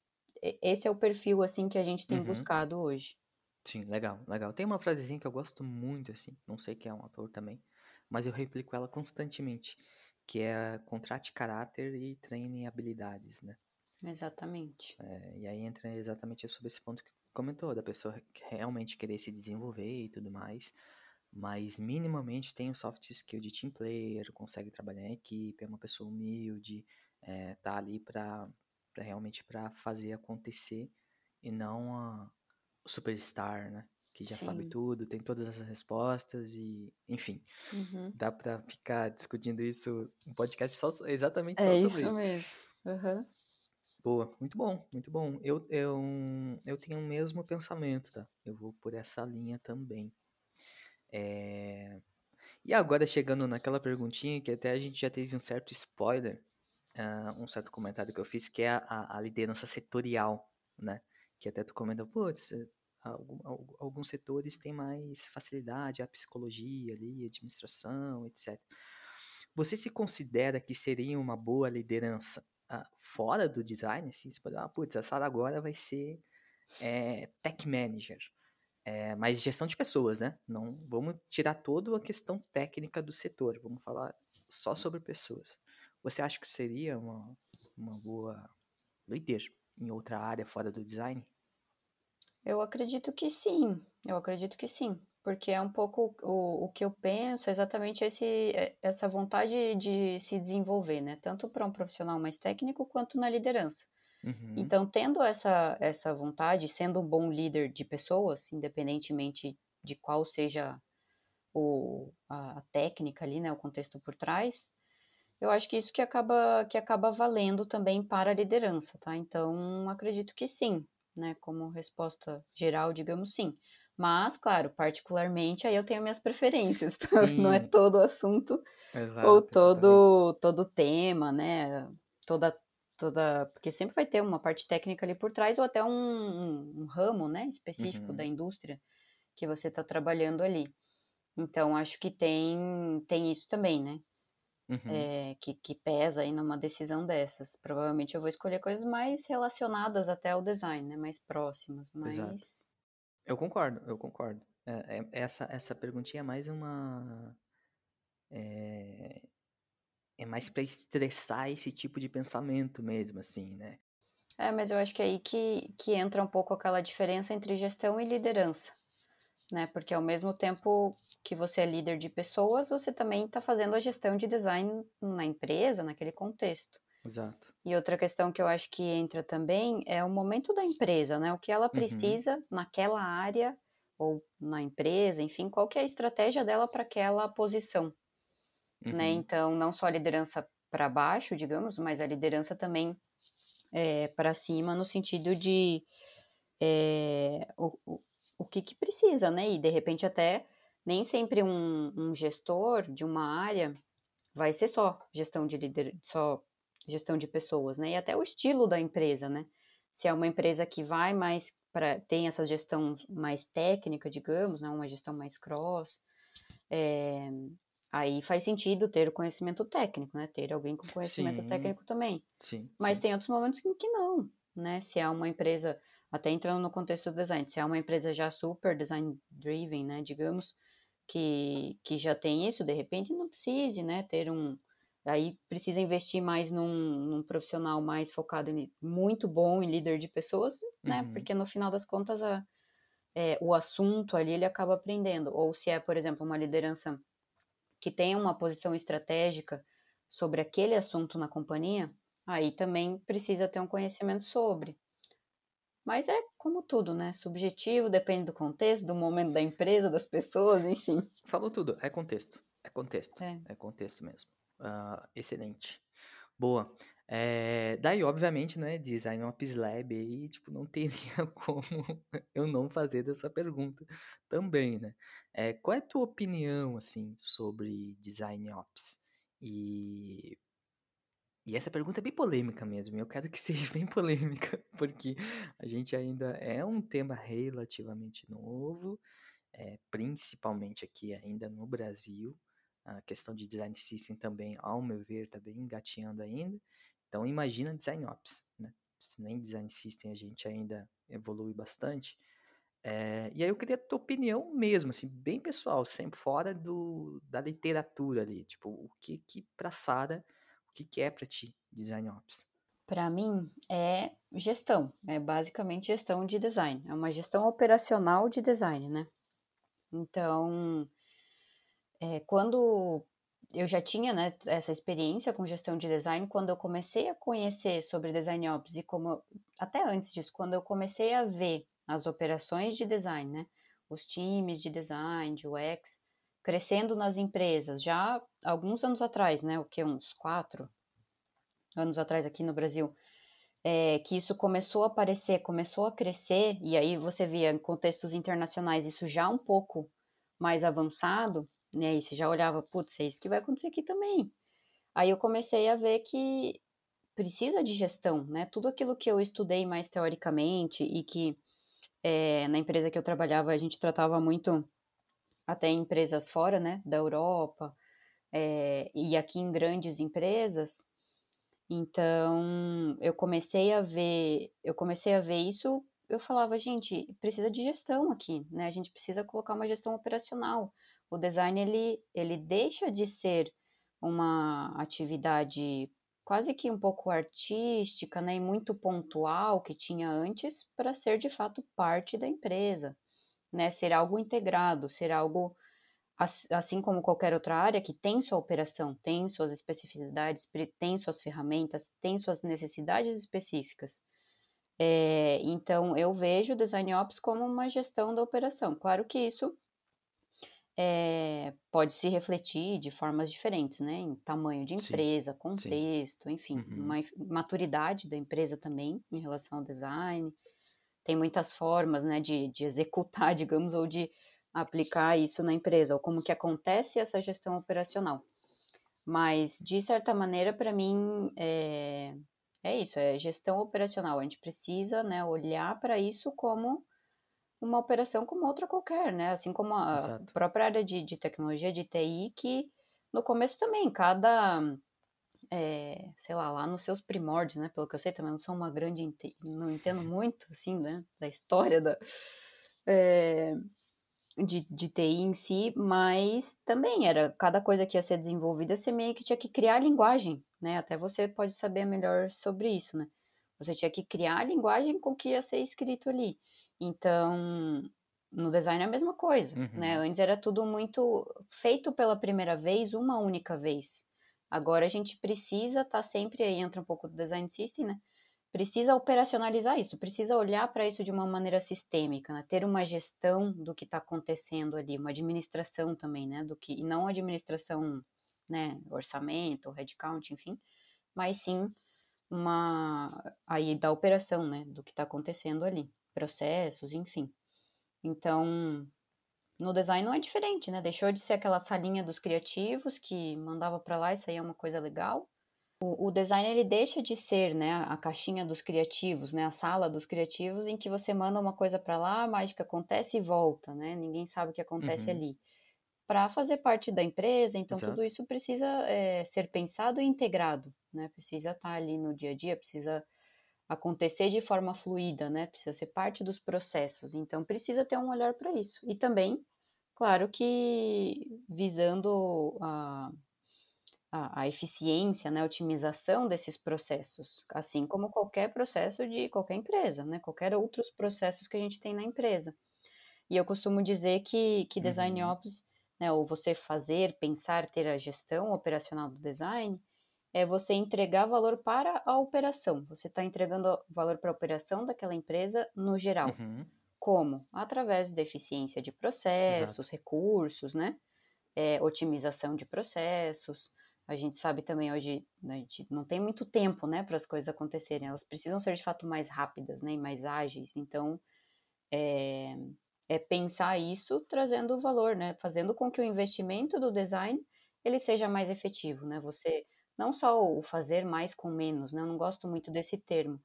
S2: esse é o perfil, assim, que a gente tem
S1: Uhum.
S2: buscado hoje.
S1: Sim, legal, legal. Tem uma frasezinha que eu gosto muito, assim, não sei quem é um autor também, mas eu replico ela constantemente, que é: "Contrate caráter e treine habilidades", né.
S2: Exatamente.
S1: Eh, e aí entra exatamente sobre esse ponto que comentou, da pessoa que realmente querer se desenvolver e tudo mais, mas minimamente tem o soft skill de team player, consegue trabalhar em equipe, é uma pessoa humilde, eh, tá ali pra pra realmente pra fazer acontecer e não a o superstar, né, que já sabe
S2: Sim.
S1: tudo, tem todas as respostas e, enfim,
S2: Uhum.
S1: dá pra ficar discutindo isso um podcast só exatamente
S2: É
S1: só sobre
S2: isso
S1: isso.
S2: mesmo. Aham.
S1: Boa, muito bom, muito bom. Eu eu eu tenho o mesmo pensamento, tá, eu vou por essa linha também. Eh, e agora chegando naquela perguntinha que até a gente já teve um certo spoiler, hã, um certo comentário que eu fiz, que é a a liderança setorial, né, que até tu comentou: "Puts, algum algu alguns setores têm mais facilidade, a psicologia ali, administração, etcétera". Você se considera que seria uma boa liderança, ah, fora do design, assim, você pode: "Ah, putz, a Sara agora vai ser, eh, tech manager", eh, mas gestão de pessoas, né, não vamos tirar toda a questão técnica do setor, vamos falar só sobre pessoas. Você acha que seria uma uma boa líder em outra área fora do design?
S2: Eu acredito que sim, eu acredito que sim, porque é um pouco o o que eu penso, é exatamente esse e essa vontade de se desenvolver, né, tanto pra um profissional mais técnico quanto na liderança.
S1: Uhum.
S2: Então tendo essa essa vontade, sendo um bom líder de pessoas, independentemente de qual seja o a a técnica ali, né, o contexto por trás, eu acho que isso que acaba que acaba valendo também para a liderança, tá. Então acredito que sim, né, como resposta geral, digamos, sim. Mas claro, particularmente, aí eu tenho minhas preferências, não é todo assunto ou
S1: Exato, exatamente.
S2: todo todo o tema, né, toda toda porque sempre vai ter uma parte técnica ali por trás ou até um um um ramo, né, específico da
S1: Uhum.
S2: indústria que você tá trabalhando ali. Então acho que tem tem isso também, né.
S1: Uhum.
S2: eh, que que pesa aí numa decisão dessas. Provavelmente eu vou escolher coisas mais relacionadas até ao design, né, mais próximas,
S1: Exato.
S2: mas
S1: Eu concordo, eu concordo. É é essa essa perguntinha é mais uma eh, é mais pra estressar esse tipo de pensamento mesmo, assim, né.
S2: É, mas eu acho que é aí que que entra um pouco aquela diferença entre gestão e liderança, né, porque ao mesmo tempo que você é líder de pessoas, você também tá fazendo a gestão de design na empresa, naquele contexto.
S1: Exato.
S2: E outra questão que eu acho que entra também é o momento da empresa, né, o que ela
S1: Uhum.
S2: precisa naquela área ou na empresa, enfim, qual que é a estratégia dela pra aquela posição, né.
S1: Uhum.
S2: Então não só a liderança pra baixo, digamos, mas a liderança também, eh, pra cima no sentido de, eh, o o o que que precisa, né, e de repente até nem sempre um um gestor de uma área vai ser só gestão de lider só gestão de pessoas, né, e até o estilo da empresa, né. Se é uma empresa que vai mais pra tem essa gestão mais técnica, digamos, né, uma gestão mais cross, eh, aí faz sentido ter o conhecimento técnico, né, ter alguém com conhecimento
S1: Sim.
S2: técnico também.
S1: Sim,
S2: Mas
S1: sim.
S2: tem outros momentos em que não, né, se é uma empresa até entrando no contexto do design, se é uma empresa já super design driven, né, digamos, que que já tem isso, de repente não precise, né, ter um aí precisa investir mais num num profissional mais focado em muito bom em líder de pessoas, né,
S1: Uhum.
S2: porque no final das contas a eh, o assunto ali ele acaba aprendendo. Ou se é, por exemplo, uma liderança que tem uma posição estratégica sobre aquele assunto na companhia, aí também precisa ter um conhecimento sobre. Mas é como tudo, né, subjetivo, depende do contexto, do momento da empresa, das pessoas, enfim.
S1: Falou tudo, é contexto, é contexto,
S2: É.
S1: é contexto mesmo. Ah, excelente. Boa. Eh, daí obviamente, né, Design Ops Lab aí, tipo, não teria como eu não fazer dessa pergunta também, né. Eh, qual é a tua opinião, assim, sobre Design Ops? E e essa pergunta é bem polêmica mesmo, eu quero que seja bem polêmica, porque a gente ainda é um tema relativamente novo, eh, principalmente aqui ainda no Brasil, a questão de Design System também, ao meu ver, tá bem engatinhando ainda, então imagina Design Ops, né, se nem Design System a gente ainda evolui bastante. Eh, e aí eu queria a tua opinião mesmo, assim, bem pessoal, sempre fora do da literatura ali, tipo, o que que pra Sara, que que é pra ti Design Ops?
S2: Pra mim é gestão, é basicamente gestão de design, é uma gestão operacional de design, né. Então eh, quando eu já tinha, né, essa experiência com gestão de design, quando eu comecei a conhecer sobre Design Ops e como até antes disso, quando eu comecei a ver as operações de design, né, os times de design, de UX, crescendo nas empresas, já alguns anos atrás, né, o quê? Uns 4 anos atrás aqui no Brasil, eh, que isso começou a aparecer, começou a crescer, e aí você via em contextos internacionais isso já um pouco mais avançado, né, e você já olhava: "Putz, é isso que vai acontecer aqui também". Aí eu comecei a ver que precisa de gestão, né, tudo aquilo que eu estudei mais teoricamente e que, eh, na empresa que eu trabalhava a gente tratava muito até em empresas fora, né, da Europa, eh, e aqui em grandes empresas, então eu comecei a ver eu comecei a ver isso, eu falava: "Gente, precisa de gestão aqui, né, a gente precisa colocar uma gestão operacional". O design ele ele deixa de ser uma atividade quase que um pouco artística, né, e muito pontual que tinha antes, pra ser de fato parte da empresa, né, ser algo integrado, ser algo ass assim como qualquer outra área que tem sua operação, tem suas especificidades, tem suas ferramentas, tem suas necessidades específicas. Eh, então eu vejo o Design Ops como uma gestão da operação. Claro que isso eh, pode se refletir de formas diferentes, né, em tamanho de
S1: Sim,
S2: empresa,
S1: sim.
S2: contexto, enfim,
S1: Uhum.
S2: uma maturidade da empresa também em relação ao design. Tem muitas formas, né, de de executar, digamos, ou de aplicar isso na empresa, ou como que acontece essa gestão operacional. Mas, de certa maneira, pra mim, eh, é isso, é gestão operacional, a gente precisa, né, olhar pra isso como uma operação como outra qualquer, né, assim como a
S1: Exato.
S2: própria área de de tecnologia, de TI, que no começo também, cada, eh, sei lá, lá nos seus primórdios, né, pelo que eu sei, também não sou uma grande não entendo muito, assim, né, da história da eh, de de TI em si, mas também era cada coisa que ia ser desenvolvida, você meio que tinha que criar a linguagem, né, até você pode saber melhor sobre isso, né. Você tinha que criar a linguagem com que ia ser escrito ali. Então, no design é a mesma coisa, né,
S1: Uhum.
S2: antes era tudo muito feito pela primeira vez, uma única vez. Agora a gente precisa estar sempre aí entra um pouco do design system, né, precisa operacionalizar isso, precisa olhar para isso de uma maneira sistêmica, né, ter uma gestão do que está acontecendo ali, uma administração também, né, do que e não administração, né, orçamento, headcount, enfim, mas sim uma aí da operação, né, do que está acontecendo ali, processos, enfim. Então, no design não é diferente, né, deixou de ser aquela salinha dos criativos que mandava para lá e saía uma coisa legal. O o design ele deixa de ser, né, a caixinha dos criativos, né, a sala dos criativos em que você manda uma coisa para lá, a mágica acontece e volta, né, ninguém sabe o que acontece
S1: Uhum.
S2: ali. Para fazer parte da empresa, então tudo
S1: Exato.
S2: isso precisa, eh, ser pensado e integrado, né, precisa estar ali no dia a dia, precisa acontecer de forma fluida, né, precisa ser parte dos processos, então precisa ter um olhar para isso. E também, claro que visando a a a eficiência, né, a otimização desses processos, assim como qualquer processo de qualquer empresa, né, qualquer outros processos que a gente tem na empresa. E eu costumo dizer que que design
S1: Uhum.
S2: ops, né, ou você fazer, pensar, ter a gestão operacional do design, é você entregar valor para a operação, você está entregando valor para a operação daquela empresa no geral.
S1: Uhum.
S2: Como? Através da eficiência de
S1: Exato.
S2: processos, recursos, né, eh, otimização de processos. A gente sabe também hoje, né, a gente não tem muito tempo, né, para as coisas acontecerem, elas precisam ser de fato mais rápidas, né, e mais ágeis, então, eh, é pensar isso trazendo valor, né, fazendo com que o investimento do design, ele seja mais efetivo, né, você não só o fazer mais com menos, né, eu não gosto muito desse termo,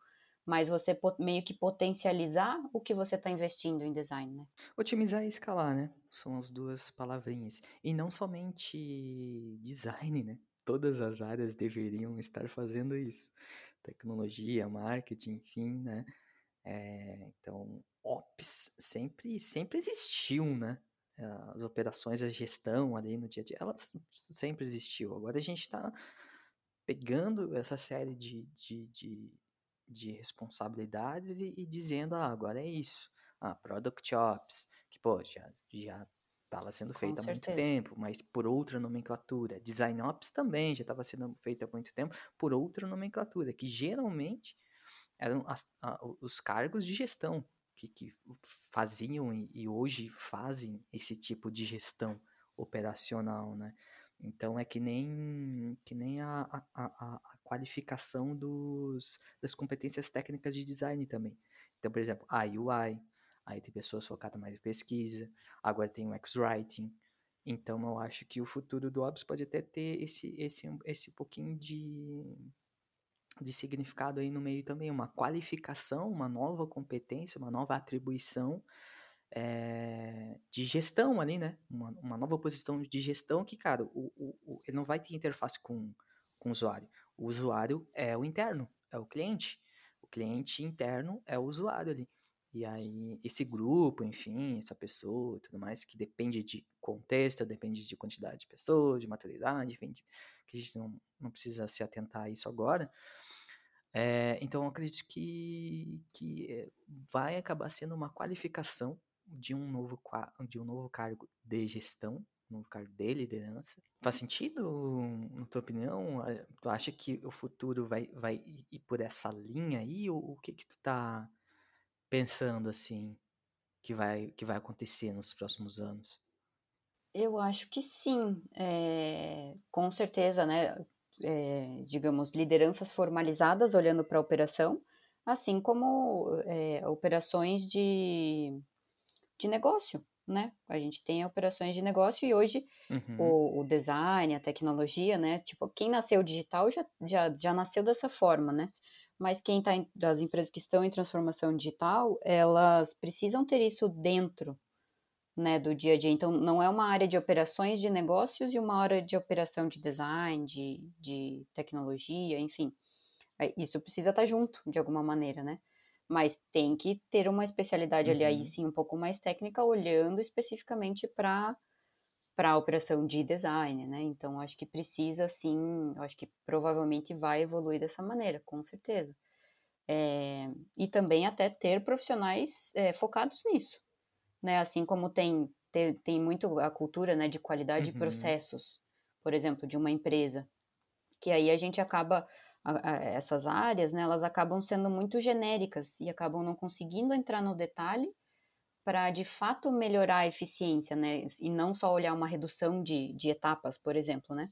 S2: mas você meio que potencializar o que você está investindo em design, né.
S1: Otimizar e escalar, né, são as 2 palavrinhas. E não somente design, né, todas as áreas deveriam estar fazendo isso. Tecnologia, marketing, enfim, né, eh, então ops sempre sempre existiu, né, as operações, a gestão ali no dia a dia, ela sempre existiu, agora a gente tá pegando essa série de de de de responsabilidades e e dizendo: "Ah, agora é isso". Ah, product ops, que pô, já já estava sendo
S2: Com
S1: feito há muito tempo, mas por outra nomenclatura. Design ops também já estava sendo feito há muito tempo, por outra nomenclatura, que geralmente eram as a os cargos de gestão que que faziam e e hoje fazem esse tipo de gestão operacional, né. Então é que nem que nem a a a qualificação dos das competências técnicas de design também. Então, por exemplo, a UI, aí tem pessoas focadas mais em pesquisa, agora tem o X-Writing, então eu acho que o futuro do ops pode até ter esse esse esse pouquinho de de significado aí no meio também, uma qualificação, uma nova competência, uma nova atribuição, eh, de gestão ali, né, uma uma nova posição de gestão que, cara, o o o ele não vai ter interface com com o usuário. O usuário é o interno, é o cliente. O cliente interno é o usuário ali. E aí esse grupo, enfim, essa pessoa tudo mais, que depende de contexto, depende de quantidade de pessoas, de maturidade, enfim, que a gente não não precisa se atentar a isso agora. Eh, então eu acredito que que, eh, vai acabar sendo uma qualificação de um novo de um novo cargo de gestão, um novo cargo de liderança. Faz sentido na tua opinião? Tu acha que o futuro vai vai ir por essa linha aí ou o que que tu tá pensando, assim, que vai que vai acontecer nos próximos anos?
S2: Eu acho que sim, eh, com certeza, né, eh, digamos, lideranças formalizadas olhando pra operação, assim como, eh, operações de de negócio, né. A gente tem operações de negócio e hoje
S1: Uhum.
S2: o o design, a tecnologia, né, tipo, quem nasceu digital já já já nasceu dessa forma, né. Mas quem tá em das empresas que estão em transformação digital, elas precisam ter isso dentro né, do dia a dia. Então, não é uma área de operações de negócios e uma área de operação de design, de, de tecnologia, enfim. É, isso precisa estar junto, de alguma maneira, né? Mas tem que ter uma especialidade uhum. ali, aí uhum. sim, um pouco mais técnica, olhando especificamente para para a operação de design, né? Então, acho que precisa, sim, acho que provavelmente vai evoluir dessa maneira, com certeza. É, e também até ter profissionais é, focados nisso, né? Assim como tem, tem, tem muito a cultura né, de qualidade uhum. de processos, por exemplo, de uma empresa, que aí a gente acaba, essas áreas, né, elas acabam sendo muito genéricas e acabam não conseguindo entrar no detalhe para de fato melhorar a eficiência, né? E não só olhar uma redução de, de etapas, por exemplo, né?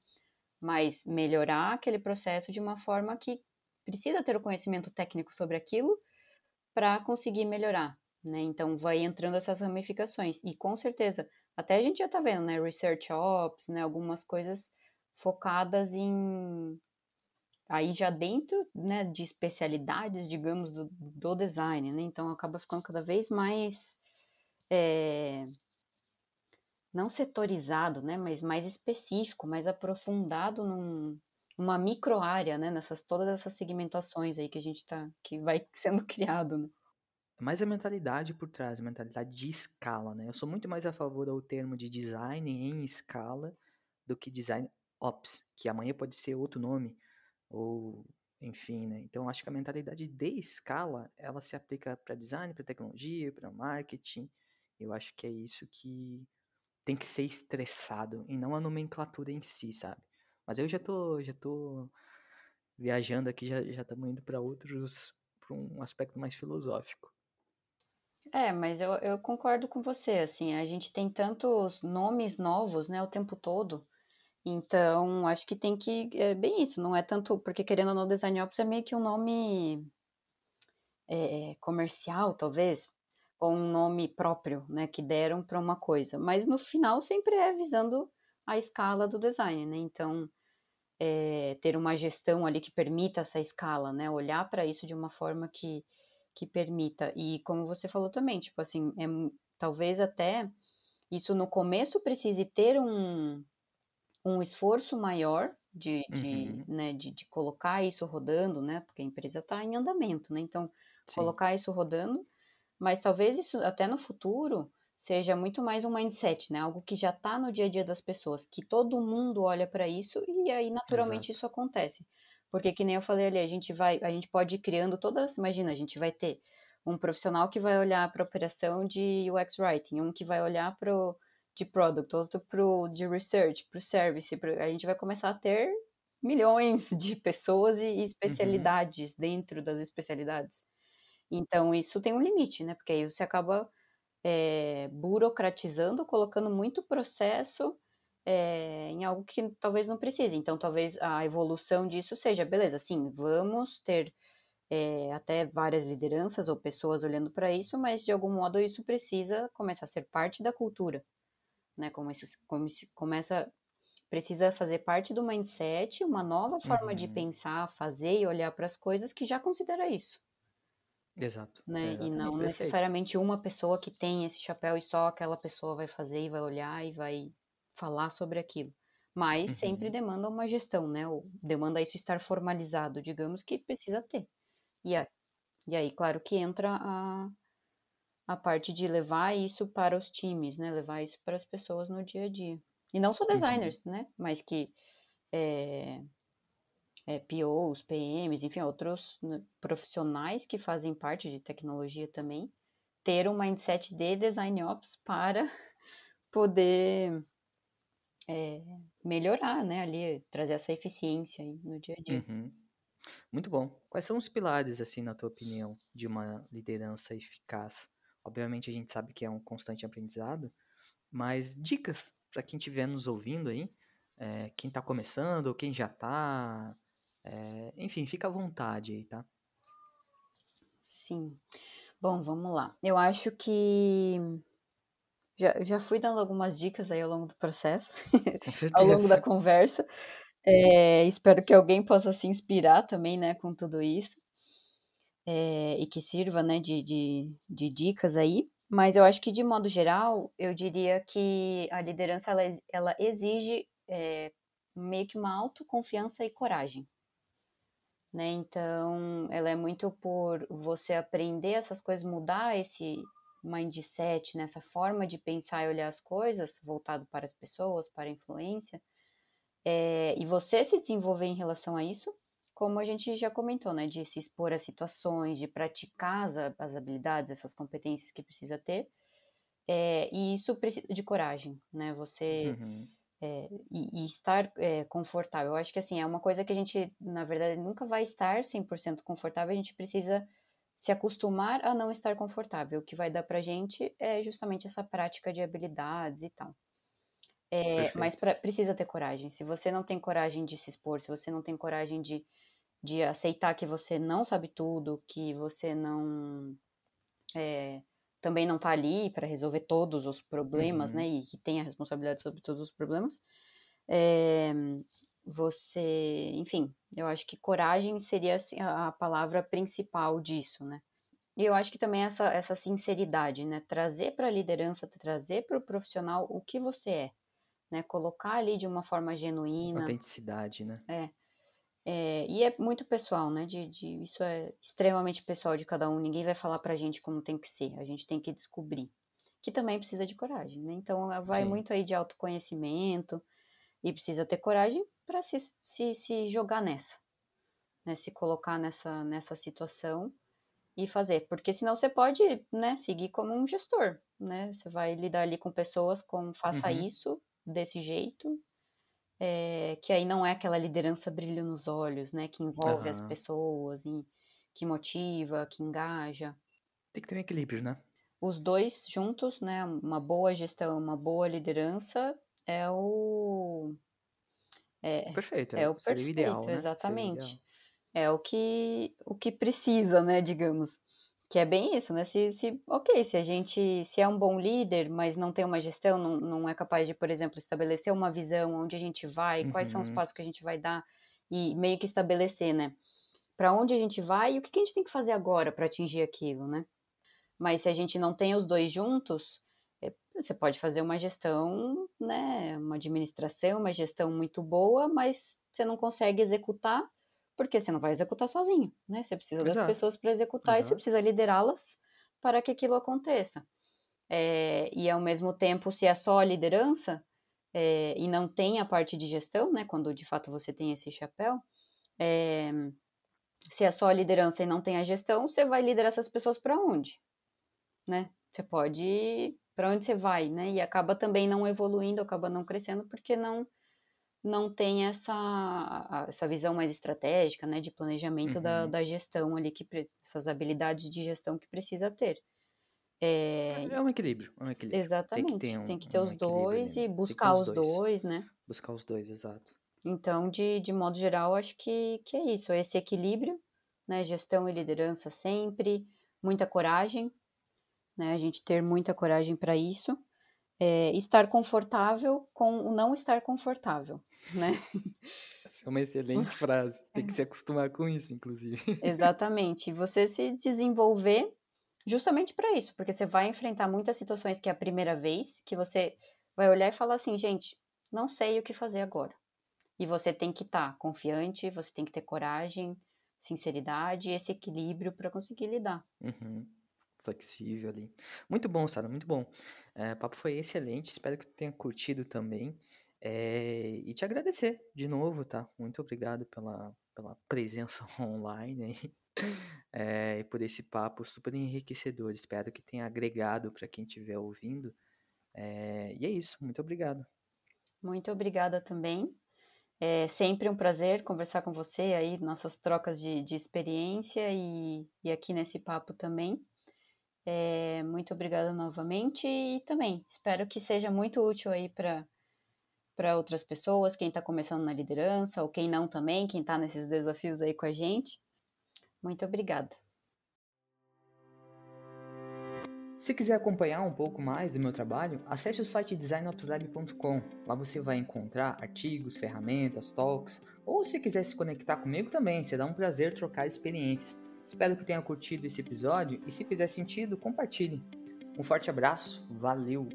S2: Mas melhorar aquele processo de uma forma que precisa ter o conhecimento técnico sobre aquilo para conseguir melhorar né? Então vai entrando essas ramificações e com certeza até a gente já está vendo, né? Research Ops, né? Algumas coisas focadas em aí já dentro, né? De especialidades, digamos, do, do design, né? Então acaba ficando cada vez mais é, não setorizado, né? Mas mais específico, mais aprofundado num, numa micro área, né? Nessas todas essas segmentações aí que a gente tá que vai sendo criado, né?
S1: mais a mentalidade por trás, a mentalidade de escala, né? Eu sou muito mais a favor do termo de design em escala do que design ops, que amanhã pode ser outro nome, ou enfim, né? Então acho que a mentalidade de escala, ela se aplica para design, para tecnologia, para marketing. Eu acho que é isso que tem que ser estressado e não a nomenclatura em si, sabe? Mas eu já tô, já tô viajando aqui, já já estamos indo para outros, para um aspecto mais filosófico.
S2: É, mas eu, eu concordo com você, assim, a gente tem tantos nomes novos, né, o tempo todo, então acho que tem que, é bem isso, não é tanto, porque querendo ou não, Design Ops é meio que um nome é, comercial, talvez, ou um nome próprio, né, que deram para uma coisa, mas no final sempre é visando a escala do design, né, então é, ter uma gestão ali que permita essa escala, né, olhar para isso de uma forma que que permita. E como você falou também, tipo assim, é, talvez até isso no começo precise ter um, um esforço maior de, de, uhum. né, de, de, colocar isso rodando, né? Porque a empresa está em andamento, né? Então, Sim. colocar isso rodando, mas talvez isso até no futuro seja muito mais um mindset, né? Algo que já está no dia a dia das pessoas, que todo mundo olha para isso e aí naturalmente Exato. isso acontece. Porque que nem eu falei ali, a gente vai, a gente pode ir criando todas, imagina, a gente vai ter um profissional que vai olhar para a operação de UX writing, um que vai olhar para o de product, outro para o de research, para o service, pro, a gente vai começar a ter milhões de pessoas e, e especialidades uhum. dentro das especialidades. Então isso tem um limite, né? Porque aí você acaba é, burocratizando, colocando muito processo é, em algo que talvez não precise. Então, talvez a evolução disso seja, beleza, sim, vamos ter é, até várias lideranças ou pessoas olhando para isso, mas de algum modo isso precisa começar a ser parte da cultura, né? Como, isso, como se começa precisa fazer parte do mindset, uma nova forma uhum. de pensar, fazer e olhar para as coisas que já considera isso.
S1: Exato.
S2: Né? e não perfeito. necessariamente uma pessoa que tem esse chapéu e só aquela pessoa vai fazer e vai olhar e vai falar sobre aquilo. Mas uhum. sempre demanda uma gestão, né? Ou demanda isso estar formalizado, digamos que precisa ter. E, a, e aí, claro que entra a, a parte de levar isso para os times, né? Levar isso para as pessoas no dia a dia. E não só uhum. designers, uhum. né? Mas que é, é, POs, PMs, enfim, outros né, profissionais que fazem parte de tecnologia também, ter um mindset de design ops para poder é, melhorar, né, ali, trazer essa eficiência no dia a dia.
S1: Uhum. Muito bom. Quais são os pilares, assim, na tua opinião, de uma liderança eficaz? Obviamente a gente sabe que é um constante aprendizado, mas dicas para quem estiver nos ouvindo aí, é, quem está começando ou quem já está, é, enfim, fica à vontade aí, tá?
S2: Sim. Bom, vamos lá. Eu acho que já, já fui dando algumas dicas aí ao longo do processo,
S1: ao
S2: longo da conversa. É, espero que alguém possa se inspirar também, né, com tudo isso. É, e que sirva, né, de, de, de dicas aí. Mas eu acho que, de modo geral, eu diria que a liderança ela, ela exige é, meio que uma autoconfiança e coragem. Né? Então, ela é muito por você aprender essas coisas, mudar esse mindset, nessa né? forma de pensar e olhar as coisas, voltado para as pessoas, para a influência, é, e você se desenvolver em relação a isso, como a gente já comentou, né, de se expor a situações, de praticar as, as habilidades, essas competências que precisa ter, é, e isso precisa de coragem, né, você uhum. é, e, e, estar é, confortável. Eu acho que assim é uma coisa que a gente, na verdade, nunca vai estar 100% confortável. A gente precisa se acostumar a não estar confortável. O que vai dar pra gente é justamente essa prática de habilidades e tal. É, mas pra, precisa ter coragem. Se você não tem coragem de se expor, se você não tem coragem de de aceitar que você não sabe tudo, que você não é, também não está ali para resolver todos os problemas, uhum. né? E que tem a responsabilidade sobre todos os problemas. É, você, enfim, eu acho que coragem seria assim, a palavra principal disso, né? E eu acho que também essa, essa sinceridade, né? Trazer para a liderança, trazer para o profissional o que você é, né? Colocar ali de uma forma genuína.
S1: Autenticidade, né?
S2: É. É, e é muito pessoal, né? De, de, isso é extremamente pessoal de cada um. Ninguém vai falar pra gente como tem que ser. A gente tem que descobrir. Que também precisa de coragem, né? Então vai Sim. muito aí de autoconhecimento e precisa ter coragem para se, se, se jogar nessa, né? Se colocar nessa, nessa situação e fazer. Porque senão você pode, né, seguir como um gestor, né? Você vai lidar ali com pessoas com faça uhum. isso desse jeito é, que aí não é aquela liderança brilho nos olhos, né? Que envolve uhum. as pessoas, e, que motiva, que engaja.
S1: Tem que ter um equilíbrio, né?
S2: Os dois juntos, né? Uma boa gestão, uma boa liderança é o.
S1: É, perfeito, é, é o perfeito, ideal, né?
S2: exatamente. É o que, o que precisa, né, digamos. Que é bem isso, né? Se, se, ok, se a gente se é um bom líder, mas não tem uma gestão, não, não é capaz de, por exemplo, estabelecer uma visão, onde a gente vai, uhum. quais são os uhum. passos que a gente vai dar e meio que estabelecer, né? Para onde a gente vai e o que, que a gente tem que fazer agora para atingir aquilo, né? Mas se a gente não tem os dois juntos, é, você pode fazer uma gestão, né? Uma administração, uma gestão muito boa, mas você não consegue executar porque você não vai executar sozinho, né? Você precisa Exato. das pessoas para executar Exato. e você precisa liderá-las para que aquilo aconteça. É, e ao mesmo tempo, se é só a liderança é, e não tem a parte de gestão, né? Quando de fato você tem esse chapéu, é, se é só a liderança e não tem a gestão, você vai liderar essas pessoas para onde, né? Você pode para onde você vai, né? E acaba também não evoluindo, acaba não crescendo porque não não tem essa, essa visão mais estratégica, né, de planejamento uhum. da, da gestão ali, que essas habilidades de gestão que precisa ter.
S1: É, é um equilíbrio, é um equilíbrio.
S2: Exatamente, tem que ter, um, tem que ter um os dois e buscar os dois. dois. né?
S1: Buscar os dois, exato.
S2: Então, de, de modo geral, acho que, que é isso, é esse equilíbrio, né, gestão e liderança sempre, muita coragem, né, a gente ter muita coragem para isso, é, estar confortável com o não estar confortável, né?
S1: Essa é uma excelente frase. Tem que se acostumar com isso, inclusive.
S2: Exatamente. Você se desenvolver justamente para isso, porque você vai enfrentar muitas situações que é a primeira vez, que você vai olhar e falar assim, gente, não sei o que fazer agora. E você tem que estar tá confiante, você tem que ter coragem, sinceridade e esse equilíbrio para conseguir lidar.
S1: Uhum flexível ali. Muito bom, Sara, muito bom. É, o papo foi excelente, espero que tu tenha curtido também. É, e te agradecer de novo, tá? Muito obrigado pela, pela presença online aí. É, e por esse papo super enriquecedor. Espero que tenha agregado para quem estiver ouvindo. É, e é isso, muito obrigado.
S2: Muito obrigada também. É sempre um prazer conversar com você aí, nossas trocas de, de experiência e, e aqui nesse papo também. É, muito obrigada novamente e também espero que seja muito útil aí para para outras pessoas, quem está começando na liderança ou quem não também, quem está nesses desafios aí com a gente. Muito obrigada.
S1: Se quiser acompanhar um pouco mais do meu trabalho, acesse o site designopslab.com. Lá você vai encontrar artigos, ferramentas, talks, ou se quiser se conectar comigo também, será um prazer trocar experiências. Espero que tenha curtido esse episódio e se fizer sentido, compartilhe. Um forte abraço, valeu!